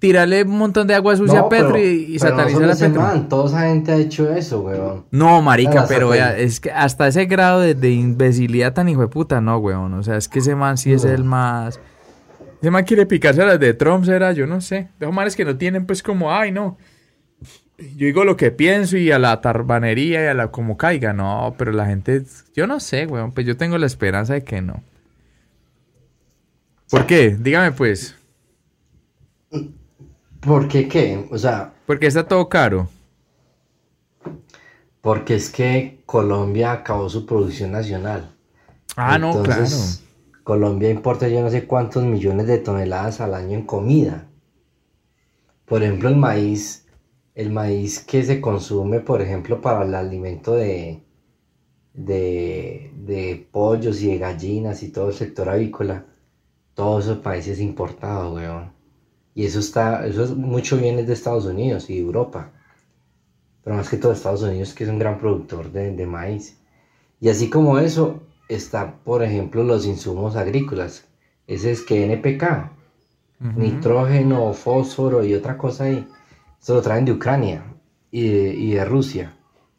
tirarle un montón de agua sucia a Petro y, satanizar a Petro. Man, toda esa gente ha hecho eso, weón. No, marica, pero es que hasta ese grado de, imbecilidad tan hijo de puta, no, weón. O sea, es que ese man sí es el más... Ese man quiere picarse a las de Trump, será, yo no sé. De manes que no tienen, pues, como, ay, no. Yo digo lo que pienso y a la tarbanería y a la como caiga, no, pero la gente, yo no sé, weón, pues yo tengo la esperanza de que no. ¿Por qué? Dígame, pues. ¿Por qué qué? O sea... Porque está todo caro. Porque es que Colombia acabó su producción nacional. Ah, no, claro. Colombia importa yo no sé cuántos millones de toneladas al año en comida. Por ejemplo, el maíz, el maíz que se consume, por ejemplo, para el alimento de, de, de pollos y de gallinas y todo el sector avícola, todos esos países importados, weón. Y eso está, eso es mucho bienes de Estados Unidos y Europa. Pero más que todo Estados Unidos, que es un gran productor de, maíz. Y así como eso, está, por ejemplo, los insumos agrícolas. Ese es que NPK, nitrógeno, fósforo y otra cosa ahí. Eso lo traen de Ucrania y de, Rusia.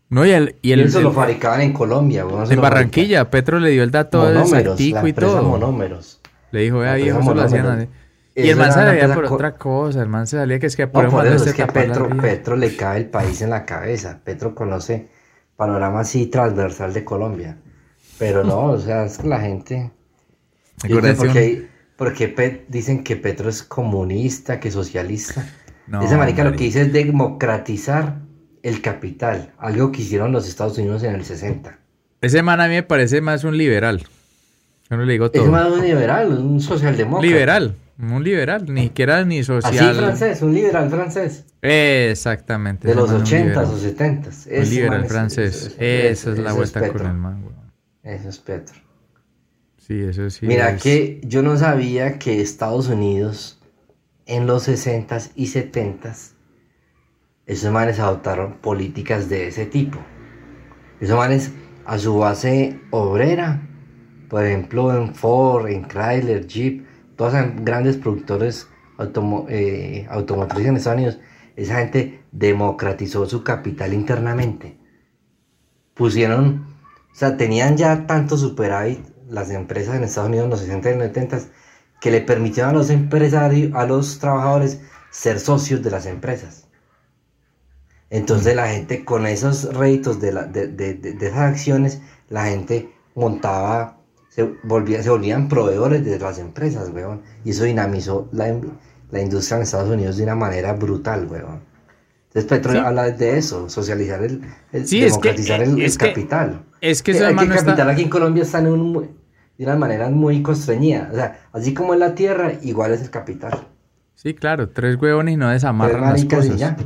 No, y, el, y, eso lo fabricaban en Colombia. en Barranquilla, Petro le dio el dato de y todo. Monómeros. Le dijo, ahí eso lo hacían y el man se salía por otra cosa, el man se salía que es que por, eso es que a Petro, Petro le cae el país en la cabeza. Petro conoce panorama así transversal de Colombia. Pero no, o sea, es que la gente. Porque, porque dicen que Petro es comunista, que socialista. No, Esa marica lo que dice es democratizar el capital, algo que hicieron los Estados Unidos en el 60. Ese man a mí me parece más un liberal. Yo no le digo todo. Es más un liberal, un socialdemócrata. Liberal. Un liberal, ni siquiera ni social. Así francés, un liberal francés. Exactamente. De los 80 o 70 Un liberal francés. Esa es, la vuelta con el man, Eso es Petro. Sí, eso sí. Mira que yo no sabía que Estados Unidos en los 60s y 70s esos manes adoptaron políticas de ese tipo. Esos manes a su base obrera, por ejemplo en Ford, en Chrysler, Jeep, todos grandes productores eh, automotrices en Estados Unidos, esa gente democratizó su capital internamente. Pusieron, o sea, tenían ya tanto superávit las empresas en Estados Unidos en los 60 y 70 que le permitieron a los empresarios, a los trabajadores ser socios de las empresas. Entonces la gente con esos réditos de, de esas acciones, la gente montaba se, volvían, se volvían proveedores de las empresas, weón. Y eso dinamizó la, industria en Estados Unidos de una manera brutal, weón. Entonces Petro habla de eso, socializar el, democratizar el, capital. Es que, el capital aquí en Colombia está en de una manera muy constreñida. O sea, así como en la tierra, igual es el capital. Sí, claro, tres huevones y no desamarran las cosas.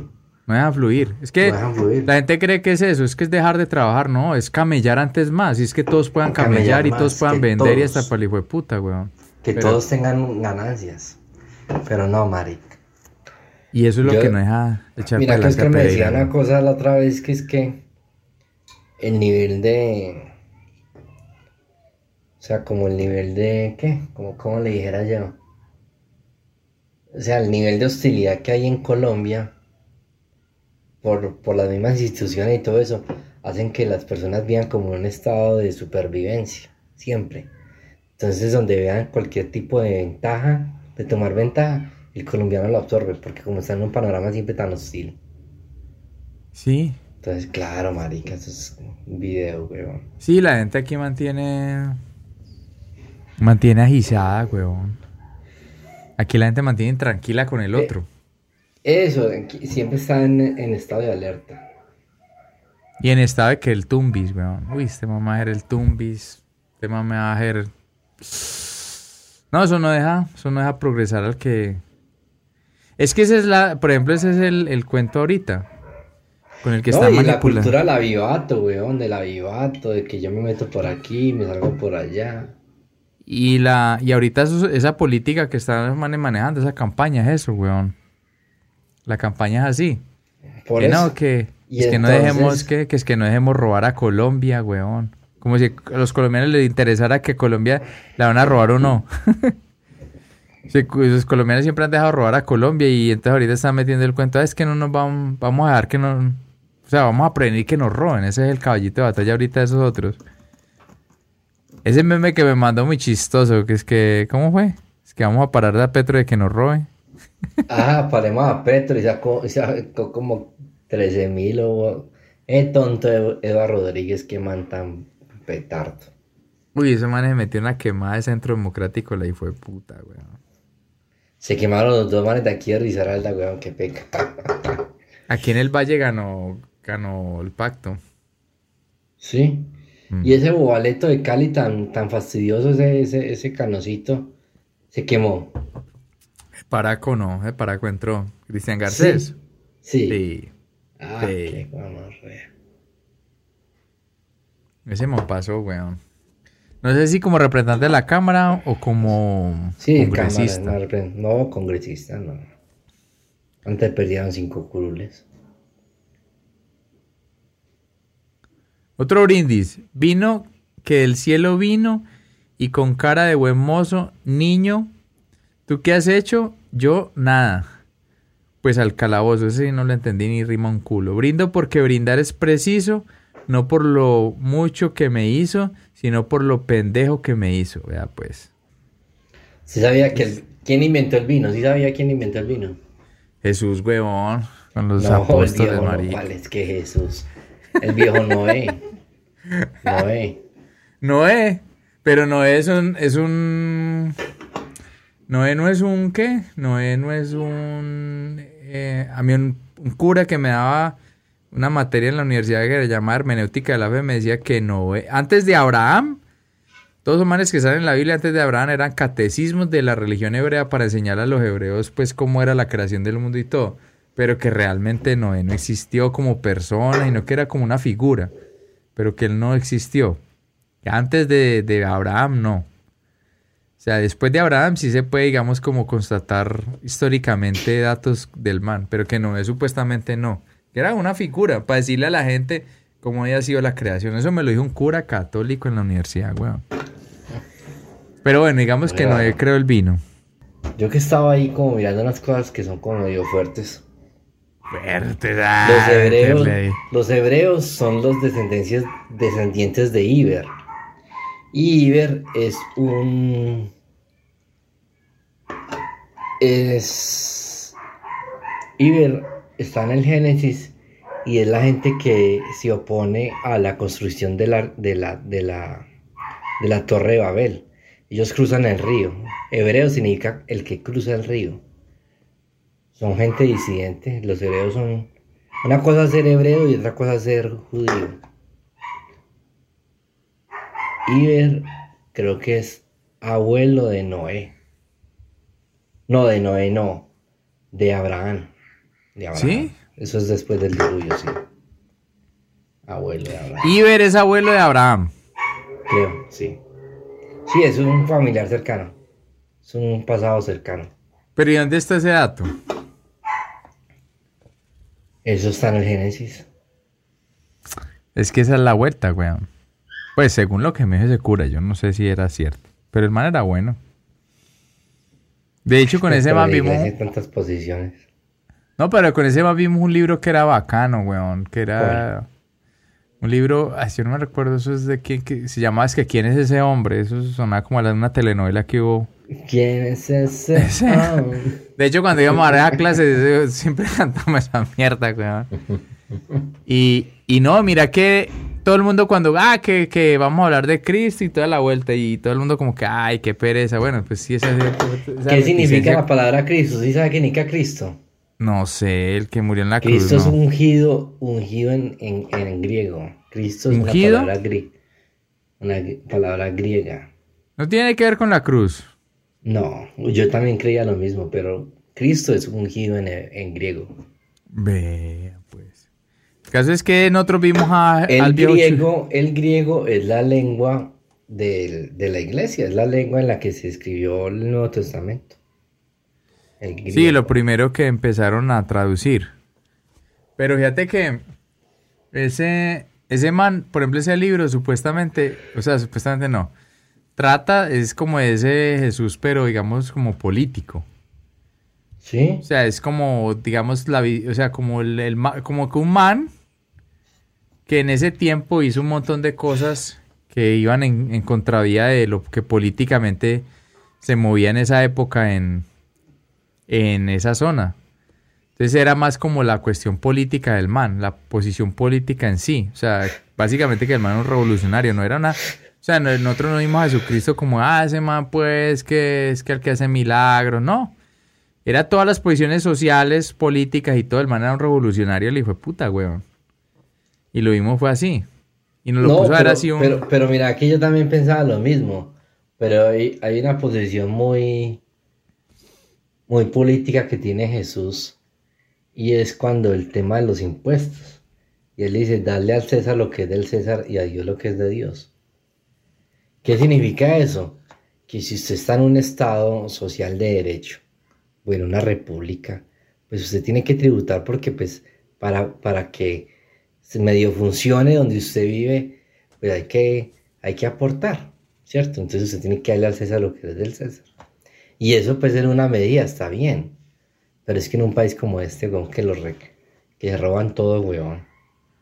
No dejan fluir. Es que la gente cree que es eso, es que es dejar de trabajar, no, es camellar antes más. Y es que todos puedan camellar, y todos puedan vender y hasta para de puta, weón. Que todos tengan ganancias. Pero no, Mari. Y eso es lo que no deja echar Mira, que es que me decía una cosa la otra vez que es que el nivel de. O sea, como el nivel de. ¿Qué? Como, como le dijera yo. O sea, el nivel de hostilidad que hay en Colombia por, las mismas instituciones y todo eso, hacen que las personas vivan como un estado de supervivencia, siempre. Entonces, donde vean cualquier tipo de ventaja, de tomar ventaja, el colombiano lo absorbe, porque como está en un panorama siempre tan hostil. Sí. Entonces, claro, marica, eso es un video, weón. Sí, la gente aquí mantiene... Mantiene agisada, weón. Aquí la gente mantiene tranquila con el eh, otro. Eso, siempre está en, estado de alerta. Y en estado de que el tumbis, weón. Uy, este mamá era el tumbis. Este mamá va. No, eso no deja, eso no deja progresar al que. Es que ese es la, por ejemplo, ese es el, cuento ahorita. Con el que está y la cultura del avivato, weón, del avivato, de que yo me meto por aquí, me salgo por allá. Y la, y ahorita esa política que están manejando, esa campaña es eso, weón. La campaña es así. Por que no, que, es que no dejemos, que, es que no dejemos robar a Colombia, weón. Como si a los colombianos les interesara que Colombia la van a robar o no. Sí, los colombianos siempre han dejado robar a Colombia y entonces ahorita están metiendo el cuento, "Ah, es que no nos vamos, vamos a dejar que no... O sea, vamos a prevenir que nos roben. Ese es el caballito de batalla ahorita de esos otros. Ese meme que me mandó muy chistoso, que es que... ¿Cómo fue? Es que vamos a parar de a Petro de que nos robe. Ah, paremos a Petro y sacó, sacó como 13 mil o... Eh, tonto Eduardo Rodríguez, que man tan petardo. Uy, ese man se metió en la quemada de Centro Democrático, la fue puta, weón. Se quemaron los dos manes de aquí de Risaralda, weón, qué peca. Aquí en el Valle ganó, ganó el pacto. Sí. Mm. Y ese bobaleto de Cali tan, tan fastidioso, ese, ese, ese canocito, se quemó. Paraco no, el Paraco entró. Cristian Garcés. Sí. Sí. Ah, Sí. qué gonorrea. Ese me pasó, weón. No sé si como representante de la Cámara o como Sí, congresista. cámara, no, no, congresista, no. Antes perdieron cinco curules. Otro brindis. Vino que del cielo vino y con cara de buen mozo, niño, ¿tú qué has hecho? Yo nada. Pues al calabozo, ese no lo entendí ni rima un culo. Brindo porque brindar es preciso, no por lo mucho que me hizo, sino por lo pendejo que me hizo. Vea pues. ¿Sí sabía que el- quién inventó el vino? ¿Sí sabía quién inventó el vino? Jesús, huevón, con los no, apóstoles, viejo no, marica. ¿cuál es que Jesús? El viejo Noé. Noé. Noé, pero Noé es un, es un... Noé no es un qué? Noé no es un... eh, a mí un, un cura que me daba una materia en la universidad que se llama hermenéutica de la fe me decía que Noé, antes de Abraham, todos los manes que salen en la Biblia antes de Abraham eran catecismos de la religión hebrea para enseñar a los hebreos pues cómo era la creación del mundo y todo, pero que realmente Noé no existió como persona, sino que era como una figura, pero que él no existió. Antes de, de Abraham, no. O sea, después de Abraham sí se puede, digamos, como constatar históricamente datos del man, pero que no es supuestamente no. Que era una figura para decirle a la gente cómo había sido la creación. Eso me lo dijo un cura católico en la universidad, weón. Pero bueno, digamos que Noé creó el vino. Yo que estaba ahí como mirando unas cosas que son como medio fuertes. Fuerte, Los hebreos, los hebreos son los descendencias, descendientes de Iber. Y Iber es un. Es. Iber está en el Génesis y es la gente que se opone a la construcción de la, de la, de la, de la Torre de Babel. Ellos cruzan el río. Hebreo significa el que cruza el río. Son gente disidente. Los hebreos son. Una cosa ser hebreo y otra cosa ser judío. Iber creo que es abuelo de Noé. No, de Noé no. De Abraham. De Abraham. ¿Sí? Eso es después del diluvio, sí. Abuelo de Abraham. Iber es abuelo de Abraham. Creo, sí. Sí, es un familiar cercano. Es un pasado cercano. Pero ¿y dónde está ese dato? Eso está en el Génesis. Es que esa es la vuelta, weón. Pues según lo que me dijo ese cura, yo no sé si era cierto. Pero el man era bueno. De hecho, con ese Pero man la vimos... tantas posiciones. No, pero con ese man vimos un libro que era bacano, weón. Que era... Un libro... Yo no me recuerdo. Eso es de quién... Que, se llamaba... Es que ¿quién es ese hombre? Eso sonaba como a la de una telenovela que hubo... ¿Quién es ese? Ese. De hecho, cuando íbamos a dar clases, siempre cantamos esa mierda, weón. Y, y no, mira que todo el mundo cuando, ah, que, que vamos a hablar de Cristo y toda la vuelta, y todo el mundo como que, ay, qué pereza. Bueno, pues sí, esa, esa ¿Qué significa la palabra Cristo? ¿Sí sabe qué significa Cristo? No sé, el que murió en la cruz, Cristo es no. ungido, ungido en, en, en griego. Cristo es ¿Ungido? una palabra, gri- una palabra griega. No tiene que ver con la cruz. No, yo también creía lo mismo, pero Cristo es ungido en, en griego. Vea, pues. El caso es que nosotros vimos a, al El Chu- griego, el griego es la lengua del- de la iglesia, es la lengua en la que se escribió el Nuevo Testamento. El griego. Sí, lo primero que empezaron a traducir. Pero fíjate que ese, ese man, por ejemplo, ese libro, supuestamente, o sea, supuestamente no. trata es como ese Jesús, pero digamos como político. ¿Sí? O sea, es como, digamos, la, o sea, como, el, el como que un man que en ese tiempo hizo un montón de cosas que iban en, contravía de lo que políticamente se movía en esa época en, en esa zona. Entonces era más como la cuestión política del man, la posición política en sí. O sea, básicamente que el man era un revolucionario, no era una... O sea, nosotros no vimos a Jesucristo como, ah, ese man pues que es que el que hace milagros, no. Era todas las posiciones sociales, políticas y todo. El man era un revolucionario, le dijo, puta, weón. Y lo vimos fue así. Y nos lo puso a ver así un... Pero, pero mira, aquí yo también pensaba lo mismo. Pero hay, hay una posición muy, muy política que tiene Jesús. Y es cuando el tema de los impuestos. Y él dice, darle al César lo que es del César y a Dios lo que es de Dios. ¿Qué significa eso? Que si usted está en un estado social de derecho, bueno, una república, pues usted tiene que tributar porque pues para, para que medio funcione donde usted vive, pues hay que, hay que aportar, ¿cierto? Entonces usted tiene que darle al César lo que es del César. Y eso pues en una medida está bien, pero es que en un país como este, como que los que roban todo, weón.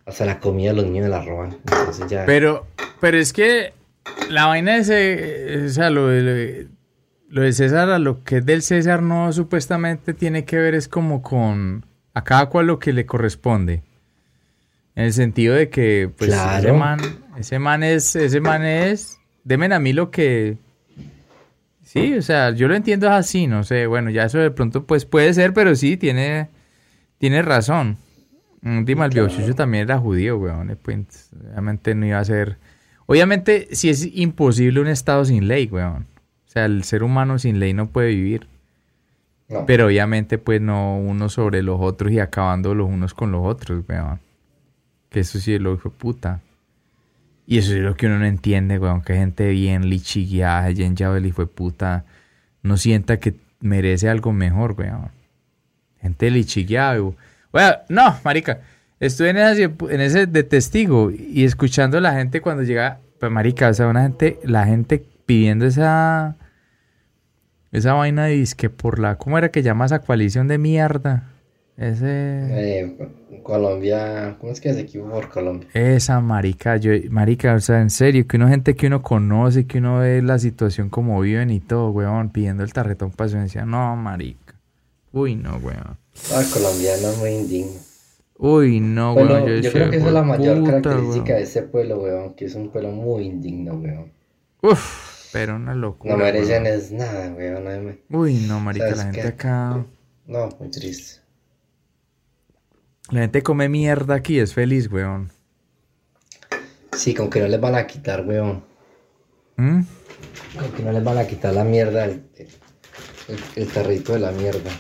Hasta la comida los niños la roban. Pero, pero es que la vaina es, o sea, lo de, lo de César a lo que es del César no supuestamente tiene que ver es como con a cada cual lo que le corresponde. En el sentido de que, pues, ese man, ese man es, ese man es, demen a mí lo que, sí, o sea, yo lo entiendo así, no sé, bueno, ya eso de pronto, pues, puede ser, pero sí, tiene, tiene razón. Dime, el también era judío, weón, pues, obviamente no iba a ser, obviamente, si es imposible un estado sin ley, weón sea, el ser humano sin ley no puede vivir. Pero obviamente, pues no uno sobre los otros y acabando los unos con los otros, weón. Que eso sí es lo que puta. Y eso es lo que uno no entiende, weón. Que gente bien lichigueada, bien el hijo de puta, no sienta que merece algo mejor, weón. Gente lichigueada, weón. no, marica. Estuve en ese, en ese de testigo y escuchando a la gente cuando llega, pues marica, o sea, una gente, la gente pidiendo esa esa vaina dice que por la. ¿Cómo era que llama esa coalición de mierda? Ese. Eh, Colombia. ¿Cómo es que es equipo por Colombia? Esa marica, yo, marica, o sea, en serio, que uno gente que uno conoce, que uno ve la situación como viven y todo, weón, pidiendo el tarretón para su decía, no, marica. Uy, no, weón. Ah, colombiano muy indigno. Uy, no, weón. Yo, creo que esa es la mayor característica de ese pueblo, weón, que es un pueblo muy indigno, weón. Uf. Pero una locura. No merecen es nada, weón. Uy, no, marica, la gente acá. No, muy triste. La gente come mierda aquí, es feliz, weón. Sí, con que no les van a quitar, weón. ¿Mm? Con que no les van a quitar la mierda, el, el, tarrito de la mierda.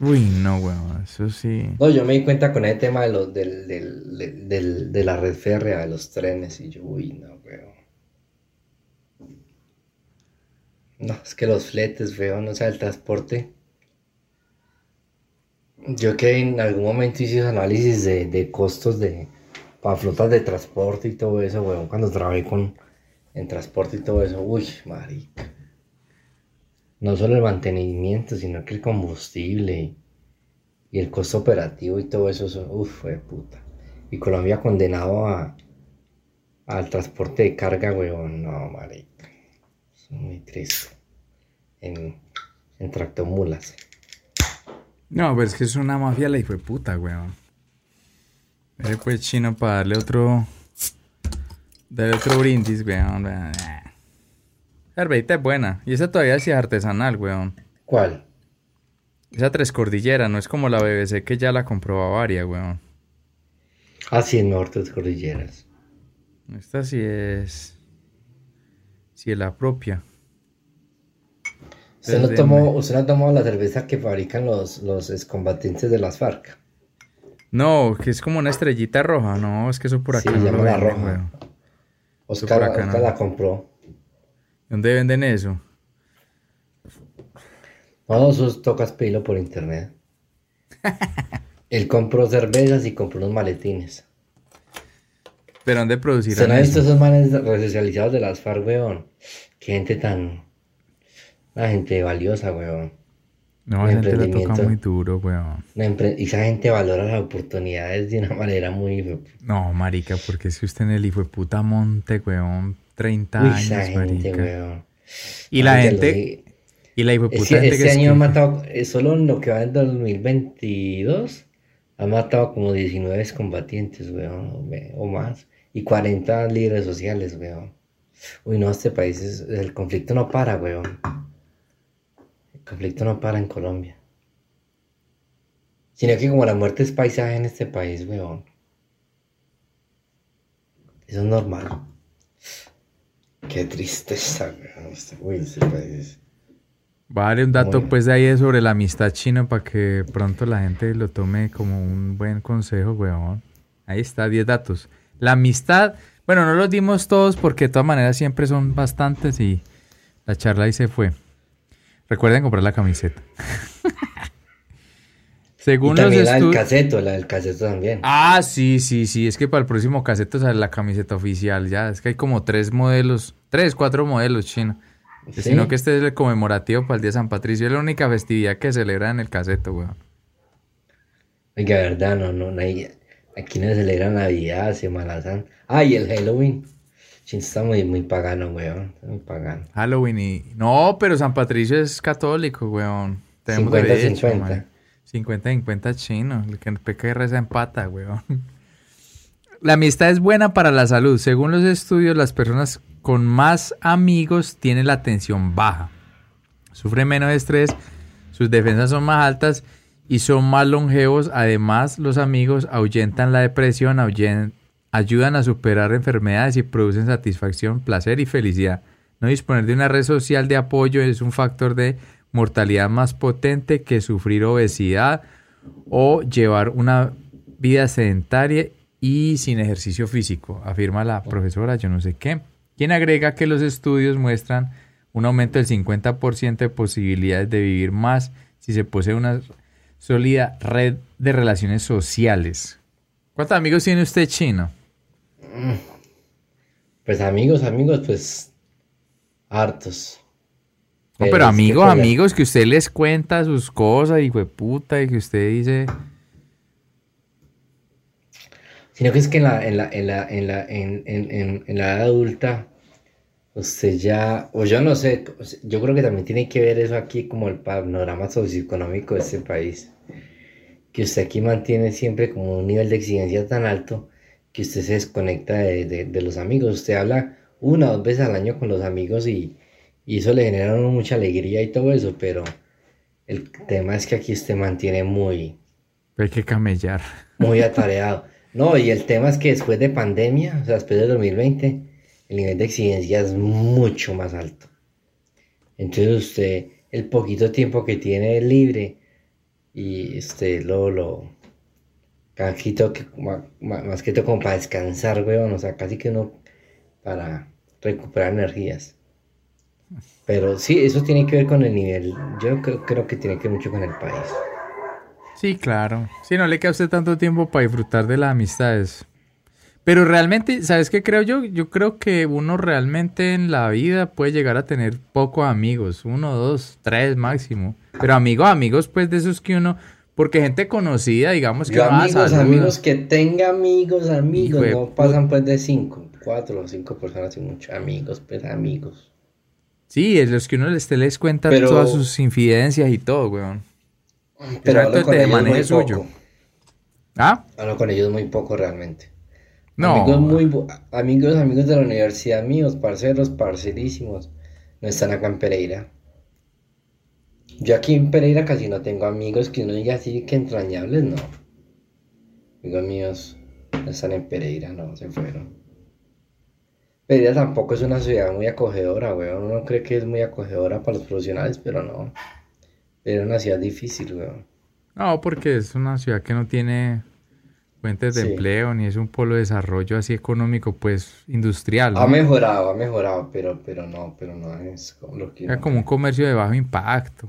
Uy, no, weón, eso sí. No, yo me di cuenta con ese tema de los del, del, del, de la red férrea, de los trenes, y yo, uy, no, weón. No, es que los fletes, weón, o sea, el transporte. Yo que en algún momento hice análisis de, costos de para flotas de transporte y todo eso, weón, cuando trabajé con en transporte y todo eso, uy, marica. No solo el mantenimiento, sino que el combustible y, el costo operativo y todo eso, uff, fue puta. Y Colombia condenado a al transporte de carga, weón, no, marica muy triste. En, en tractomulas. No, pero es que es una mafia la hijo de puta, weón. Ese pues chino para darle otro. Darle otro brindis, weón. Cervejita es buena. Y esa todavía sí es artesanal, weón. ¿Cuál? Esa tres cordillera, no es como la BBC que ya la compró Bavaria, weón. Ah, sí, mejor tres cordilleras. Esta sí es. Si es la propia. ¿Usted no, tomó, ¿Usted no tomó la cerveza que fabrican los, los excombatientes de las FARC? No, que es como una estrellita roja, no, es que eso por acá sí, no la roja. Oscar, Oscar la compró. ¿Dónde venden eso? No, eso tocas pelo por internet. Él compró cervezas y compró unos maletines. pero de producir. ¿Usted no ha visto esos manes resocializados de las FARC, weón? Qué gente tan... Una gente valiosa, weón. No, esa gente la toca muy duro, weón. Y esa gente valora las oportunidades de una manera muy... No, marica, porque que usted en el hijo de puta monte, weón, 30 Uy, años, esa gente, marica. weón. Y la Ay, gente, y la hijo de puta que gente este que año que- matado, eh, solo en lo que va en 2022, han matado como 19 combatientes, weón, o más, y 40 líderes sociales, weón. Uy, no, este país, es, el conflicto no para, weón. Conflicto no para en Colombia. Sino que como la muerte es paisaje en este país, weón. Eso es normal. Qué tristeza, weón. Este- Uy, este país. Va a darle un dato pues de ahí sobre la amistad china para que pronto la gente lo tome como un buen consejo, weón. Ahí está, 10 datos. La amistad, bueno, no los dimos todos porque de todas maneras siempre son bastantes y la charla ahí se fue. Recuerden comprar la camiseta. Y Según los también la del caseto, la del caseto también. Ah, sí, sí, sí. Es que para el próximo caseto sale la camiseta oficial. Ya, es que hay como tres modelos, tres, cuatro modelos chino. ¿Sí? Sino que este es el conmemorativo para el Día de San Patricio. Es la única festividad que celebra en el caseto, weón. Oiga, verdad, no, no, no hay- aquí no se celebra Navidad, Semana Santa. Ah, y el Halloween. Está muy, muy pagano, weón. está Muy pagano. Halloween y... No, pero San Patricio es católico, weón. Tenemos 50, derecho, 50. man. 50-50 chino. El que peca y reza empata, weón. La amistad es buena para la salud. Según los estudios, las personas con más amigos tienen la tensión baja. Sufren menos estrés, sus defensas son más altas y son más longevos. Además, los amigos ahuyentan la depresión, ahuyen- ayudan a superar enfermedades y producen satisfacción, placer y felicidad. No disponer de una red social de apoyo es un factor de mortalidad más potente que sufrir obesidad o llevar una vida sedentaria y sin ejercicio físico, afirma la profesora, yo no sé qué, quien agrega que los estudios muestran un aumento del 50% de posibilidades de vivir más si se posee una sólida red de relaciones sociales. ¿Cuántos amigos tiene usted chino? Pues amigos, amigos, pues hartos. No, Pero pero es que, amigos, amigos, que usted les cuenta sus cosas, y de puta, y que usted dice, Sino que es que en la, en la, en la, en la, en, en, en, en la edad adulta, usted ya, o yo no sé, yo creo que también tiene que ver eso aquí como el panorama socioeconómico de este país. Que usted aquí mantiene siempre como un nivel de exigencia tan alto que usted se desconecta de, de, de los amigos. Usted habla una o dos veces al año con los amigos y, y eso le genera mucha alegría y todo eso, pero el tema es que aquí usted mantiene muy, hay que camellar. muy atareado. No, y el tema es que después de pandemia, o sea, después del 2020, el nivel de exigencia es mucho más alto. Entonces usted, el poquito tiempo que tiene libre, y usted lo, lo, cajito que, ma- ma- más que todo como para descansar, weón, o sea, casi que no para recuperar energías. Pero sí, eso tiene que ver con el nivel, yo creo, que tiene que ver mucho con el país. Sí, claro. Si no le queda a usted tanto tiempo para disfrutar de las amistades. Pero realmente, ¿sabes qué creo yo? Yo creo que uno realmente en la vida puede llegar a tener pocos amigos, uno, dos, tres máximo. Pero amigos, amigos, pues de esos que uno, porque gente conocida, digamos que Yo amigos, saluda. amigos que tenga amigos, amigos, Hijo de no pasan pues de cinco, cuatro o cinco personas y muchos amigos, pues amigos. Sí, es los que uno les, les cuenta Pero- todas sus infidencias y todo, weón. Pero hablo con te ellos muy suyo. poco. ¿Ah? Hablo con ellos muy poco realmente. No. Amigos muy amigos, amigos de la universidad míos, parceros, parcerísimos. No están acá en Pereira. Yo aquí en Pereira casi no tengo amigos que uno diga así que entrañables, no. Amigos míos están en Pereira, no, se fueron. Pereira tampoco es una ciudad muy acogedora, weón. Uno cree que es muy acogedora para los profesionales, pero no. Pero es una ciudad difícil, weón. No, porque es una ciudad que no tiene fuentes de Sí. empleo ni es un polo de desarrollo así económico, pues industrial. Ha ¿no? mejorado, ha mejorado, pero, pero no, pero no es como lo que Era como un comercio de bajo impacto,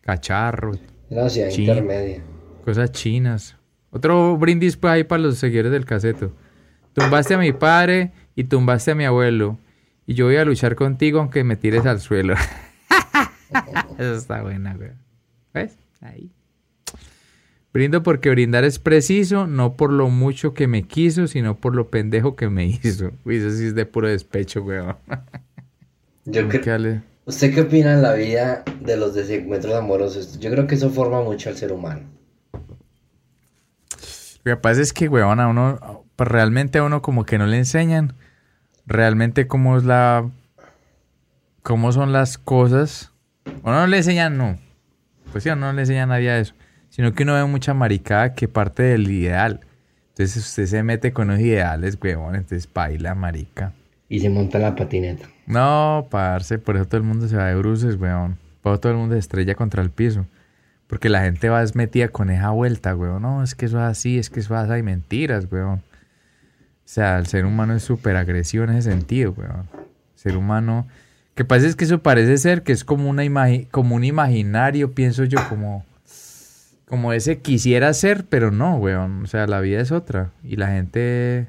cacharros, ciudad Sí. intermedia. cosas chinas. Otro brindis pues ahí para los seguidores del caseto. Tumbaste a mi padre y tumbaste a mi abuelo. Y yo voy a luchar contigo aunque me tires al suelo. Eso está buena, güey. ¿Ves? Ahí. Brindo porque brindar es preciso, no por lo mucho que me quiso, sino por lo pendejo que me hizo. Uy, eso sí es de puro despecho, güey. Yo creo... ¿Usted qué opina en la vida de los desencuentros amorosos? Yo creo que eso forma mucho al ser humano. Lo que pasa es que, weón, a uno, pues realmente a uno como que no le enseñan realmente cómo es la, cómo son las cosas. O no le enseñan, no. Pues sí, no le enseña a nadie eso. Sino que uno ve mucha maricada que parte del ideal. Entonces usted se mete con los ideales, weón, entonces baila marica. Y se monta la patineta. No, parce, por eso todo el mundo se va de bruces, weón. Por eso todo el mundo se estrella contra el piso. Porque la gente va metida con esa vuelta, weón. No, es que eso es así, es que eso es así. Mentiras, weón. O sea, el ser humano es súper agresivo en ese sentido, weón. El ser humano... Que pasa es que eso parece ser que es como, una como un imaginario, pienso yo, como... Como ese quisiera ser, pero no, weón. O sea, la vida es otra. Y la gente...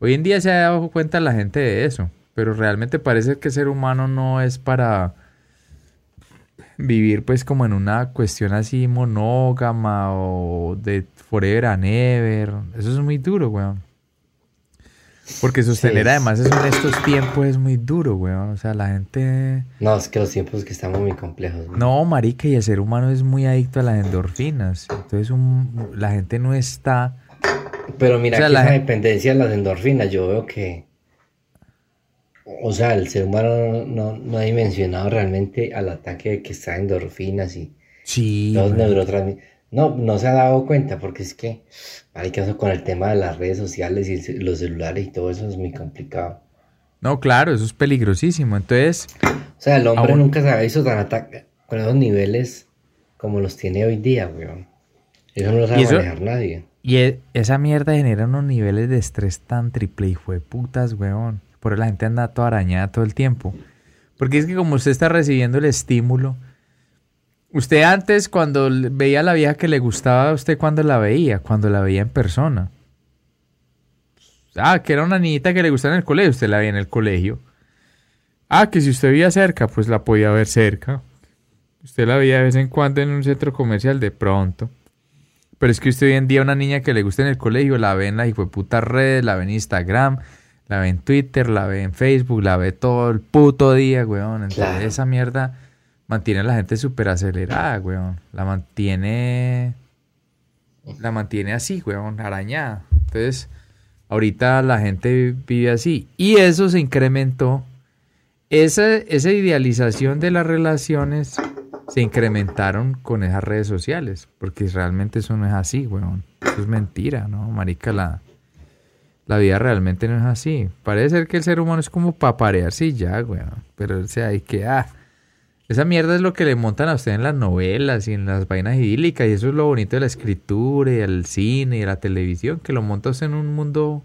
Hoy en día se ha dado cuenta la gente de eso. Pero realmente parece que ser humano no es para vivir pues como en una cuestión así monógama o de forever and ever. Eso es muy duro, weón. Porque sostener además eso en estos tiempos es muy duro, weón. O sea, la gente... No, es que los tiempos que estamos muy complejos. No, marica, y el ser humano es muy adicto a las endorfinas. Entonces la gente no está... Pero mira, que la dependencia de las endorfinas, yo veo que o sea, el ser humano no, ha dimensionado realmente al ataque que está endorfinas y sí, los neurotransmisores. No, no se ha dado cuenta porque es que, hay caso con el tema de las redes sociales y los celulares y todo eso es muy complicado. No, claro, eso es peligrosísimo. Entonces. O sea, el hombre nunca se ha visto tan ataque con esos niveles como los tiene hoy día, weón. Eso no lo sabe manejar nadie. Y e, esa mierda genera unos niveles de estrés tan triple, hijo de putas, weón. Por eso la gente anda toda arañada todo el tiempo. Porque es que como usted está recibiendo el estímulo, usted antes cuando veía a la vieja que le gustaba, ¿usted cuando la veía? Cuando la veía en persona. Ah, que era una niñita que le gustaba en el colegio, usted la veía en el colegio. Ah, que si usted veía cerca, pues la podía ver cerca. Usted la veía de vez en cuando en un centro comercial de pronto. Pero es que usted hoy en día una niña que le gusta en el colegio, la ve en las puta redes, la ve en Instagram, la ve en Twitter, la ve en Facebook, la ve todo el puto día, weón. Entonces esa mierda mantiene a la gente súper acelerada, weón. La mantiene... La mantiene así, weón, arañada. Entonces, ahorita la gente vive así. Y eso se incrementó. Esa, esa idealización de las relaciones se incrementaron con esas redes sociales. Porque realmente eso no es así, weón. Eso es mentira, ¿no? Marica, la la vida realmente no es así. Parece ser que el ser humano es como para parearse y ya, güey. Pero, o sea, hay que, ah, esa mierda es lo que le montan a usted en las novelas y en las vainas idílicas. Y eso es lo bonito de la escritura y del cine y la televisión, que lo monta usted en un mundo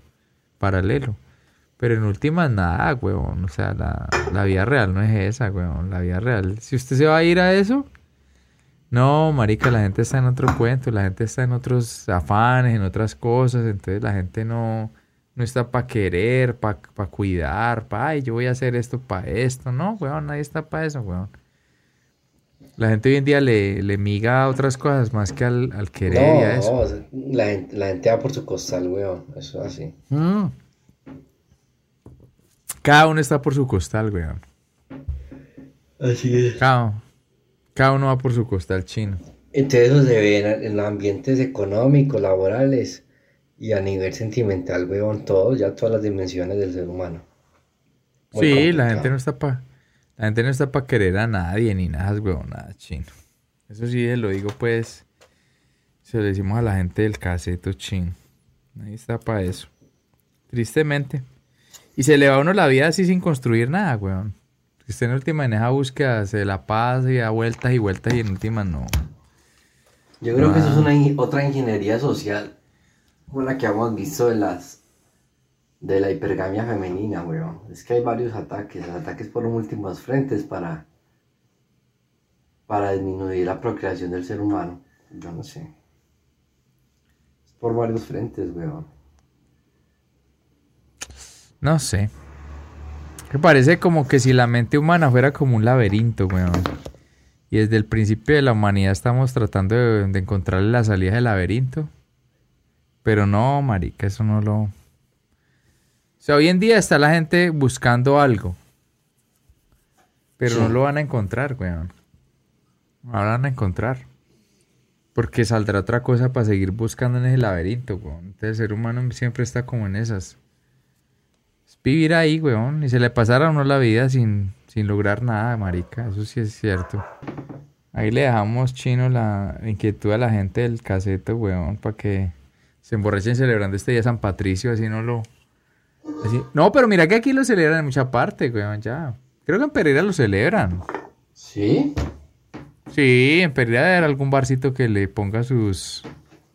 paralelo. Pero en últimas, nada, weón. O sea, la, la vida real no es esa, weón. La vida real. Si usted se va a ir a eso, no, marica, la gente está en otro cuento. La gente está en otros afanes, en otras cosas. Entonces la gente no no está para querer, para pa cuidar, para, ay, yo voy a hacer esto para esto. No, weón, nadie está para eso, weón. La gente hoy en día le, le miga a otras cosas más que al, al querer y a eso. No, la, gente, la gente va por su costal, weón. Eso es así. Mm. Cada uno está por su costal, weón. Así es. Cada, cada uno va por su costal chino. Entonces eso se ve en, en los ambientes económicos, laborales y a nivel sentimental, weón, todo, ya todas las dimensiones del ser humano. sí, la gente no está para la gente no está para querer a nadie ni nada, weón, nada chino. Eso sí, lo digo pues, se lo decimos a la gente del caseto chino. Nadie está para eso. Tristemente. Y se le va a uno la vida así sin construir nada, weón. Usted en última en esa búsqueda se la pasa y da vueltas y vueltas y en última no. Yo creo que eso es una otra ingeniería social como la que hemos visto de las de la hipergamia femenina, weón. Es que hay varios ataques, ataques por múltiples frentes para para disminuir la procreación del ser humano. Yo no sé. Es por varios frentes, weón. No sé. Que parece como que si la mente humana fuera como un laberinto, weón. Y desde el principio de la humanidad estamos tratando de, de encontrarle la salida del laberinto. Pero no, marica, eso no lo... O sea, hoy en día está la gente buscando algo. Pero Sí. no lo van a encontrar, weón. No lo van a encontrar. Porque saldrá otra cosa para seguir buscando en ese laberinto, weón. Entonces el ser humano siempre está como en esas. Es vivir ahí, weón. Y se le pasara a uno la vida sin, sin lograr nada, marica. Eso sí es cierto. Ahí le dejamos chino la inquietud a la gente del caseto, weón, para que se emborrachen celebrando este día San Patricio, así no lo... así- No, pero mira que aquí lo celebran en mucha parte, weón, ya. Creo que en Pereira lo celebran. ¿Sí? Sí, en Pereira debe haber algún barcito que le ponga sus,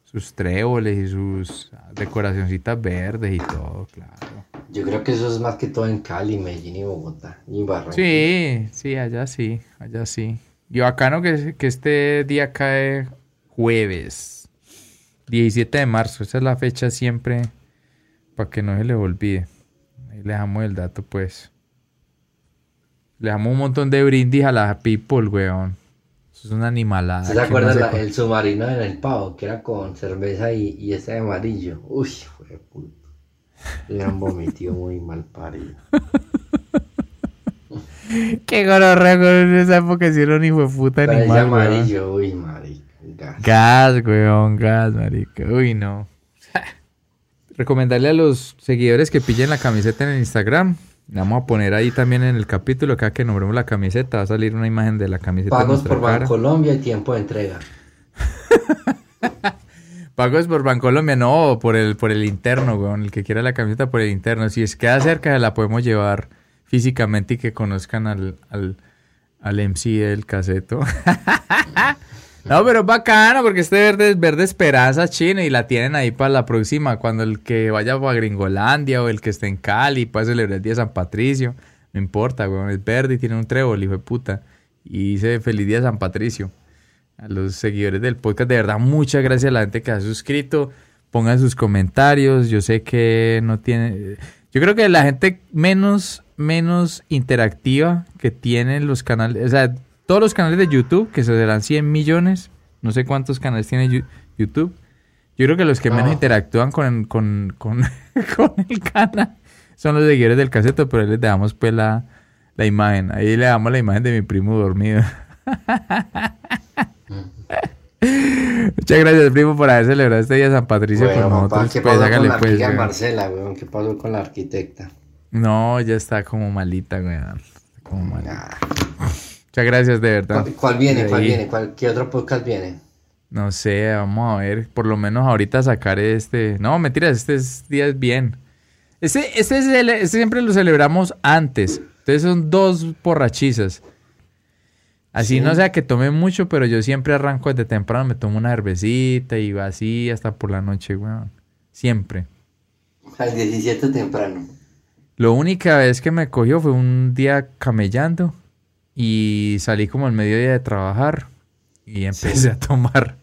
sus tréboles y sus decoracioncitas verdes y todo, claro. Yo creo que eso es más que todo en Cali, Medellín y Bogotá. Y Barranquilla. Sí, sí, allá sí, allá sí. Y bacano que, que este día cae jueves, 17 de marzo. Esa es la fecha siempre para que no se les olvide. Ahí le dejamos el dato, pues. Le damos un montón de brindis a la people, weón. Eso es una animalada. ¿Se acuerdan se co- el submarino en el pavo? Que era con cerveza y, y ese de amarillo. Uy, fue puto. Le han vomitido muy mal parido. Qué gororrea con esa época hicieron hijo de puta ese animal, weón. amarillo, uy, marica. gas. Gas, weón, gas, marica. Uy, no. Recomendarle a los seguidores que pillen la camiseta en el Instagram. Le vamos a poner ahí también en el capítulo, cada que nombremos la camiseta, va a salir una imagen de la camiseta. Pagos por cara. Bancolombia y tiempo de entrega. Pagos por Bancolombia, no, por el, por el interno, weón. El que quiera la camiseta por el interno. Si es queda cerca, la podemos llevar físicamente y que conozcan al, al, al MC del caseto. no, pero es bacano porque este verde es verde esperanza chino y la tienen ahí para la próxima. Cuando el que vaya para Gringolandia o el que esté en Cali pueda celebrar el día de San Patricio. No importa, weón. Es verde y tiene un trébol, hijo de puta. Y dice feliz día San Patricio a los seguidores del podcast. De verdad, muchas gracias a la gente que ha suscrito. Pongan sus comentarios. Yo sé que no tiene. Yo creo que la gente menos, menos interactiva que tienen los canales. O sea, todos los canales de YouTube, que se serán 100 millones. No sé cuántos canales tiene YouTube. Yo creo que los que menos interactúan con, con, con, con el canal son los seguidores del caseto, pero ahí les damos pues la, la imagen. Ahí le damos la imagen de mi primo dormido. Muchas gracias, primo, por haber celebrado este día de San Patricio Bueno, con papá, nosotros. ¿qué Pues, pasó con la pues, weón. Marcela, weón? ¿Qué pasó con la arquitecta? No, ya está como malita, weón. Como malita. Muchas gracias, de verdad. ¿Cuál, cuál viene? ¿Cuál viene? ¿Cuál, ¿Qué otro podcast viene? No sé, vamos a ver. Por lo menos ahorita sacar este. No, mentiras, este es- día es bien. Este, este, es el- este siempre lo celebramos antes. Entonces son dos borrachizas. Así Sí. no sea que tome mucho, pero yo siempre arranco desde temprano, me tomo una cervecita y va así hasta por la noche, weón. Siempre. Al 17 temprano. Lo única vez que me cogió fue un día camellando y salí como al mediodía de trabajar y empecé a tomar.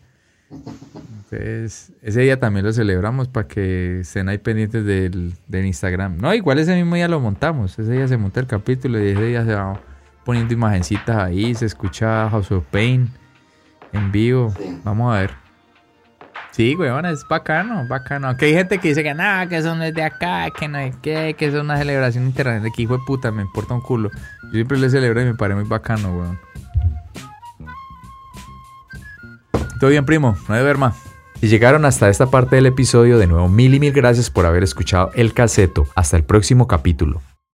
Entonces, ese día también lo celebramos para que estén ahí pendientes del, del Instagram. No, igual ese mismo día lo montamos. Ese día se monta el capítulo y ese día se va poniendo imagencitas ahí, se escucha House of Pain en vivo. Sí. Vamos a ver. Sí, weón, es bacano, bacano. Aunque hay gente que dice que nada, que eso no es de acá, que no es que, que eso es una celebración internacional. Que hijo de puta, me importa un culo. Yo siempre le celebro y me parece muy bacano, weón. Todo bien, primo, no hay de ver más. Si llegaron hasta esta parte del episodio, de nuevo, mil y mil gracias por haber escuchado el caseto. Hasta el próximo capítulo.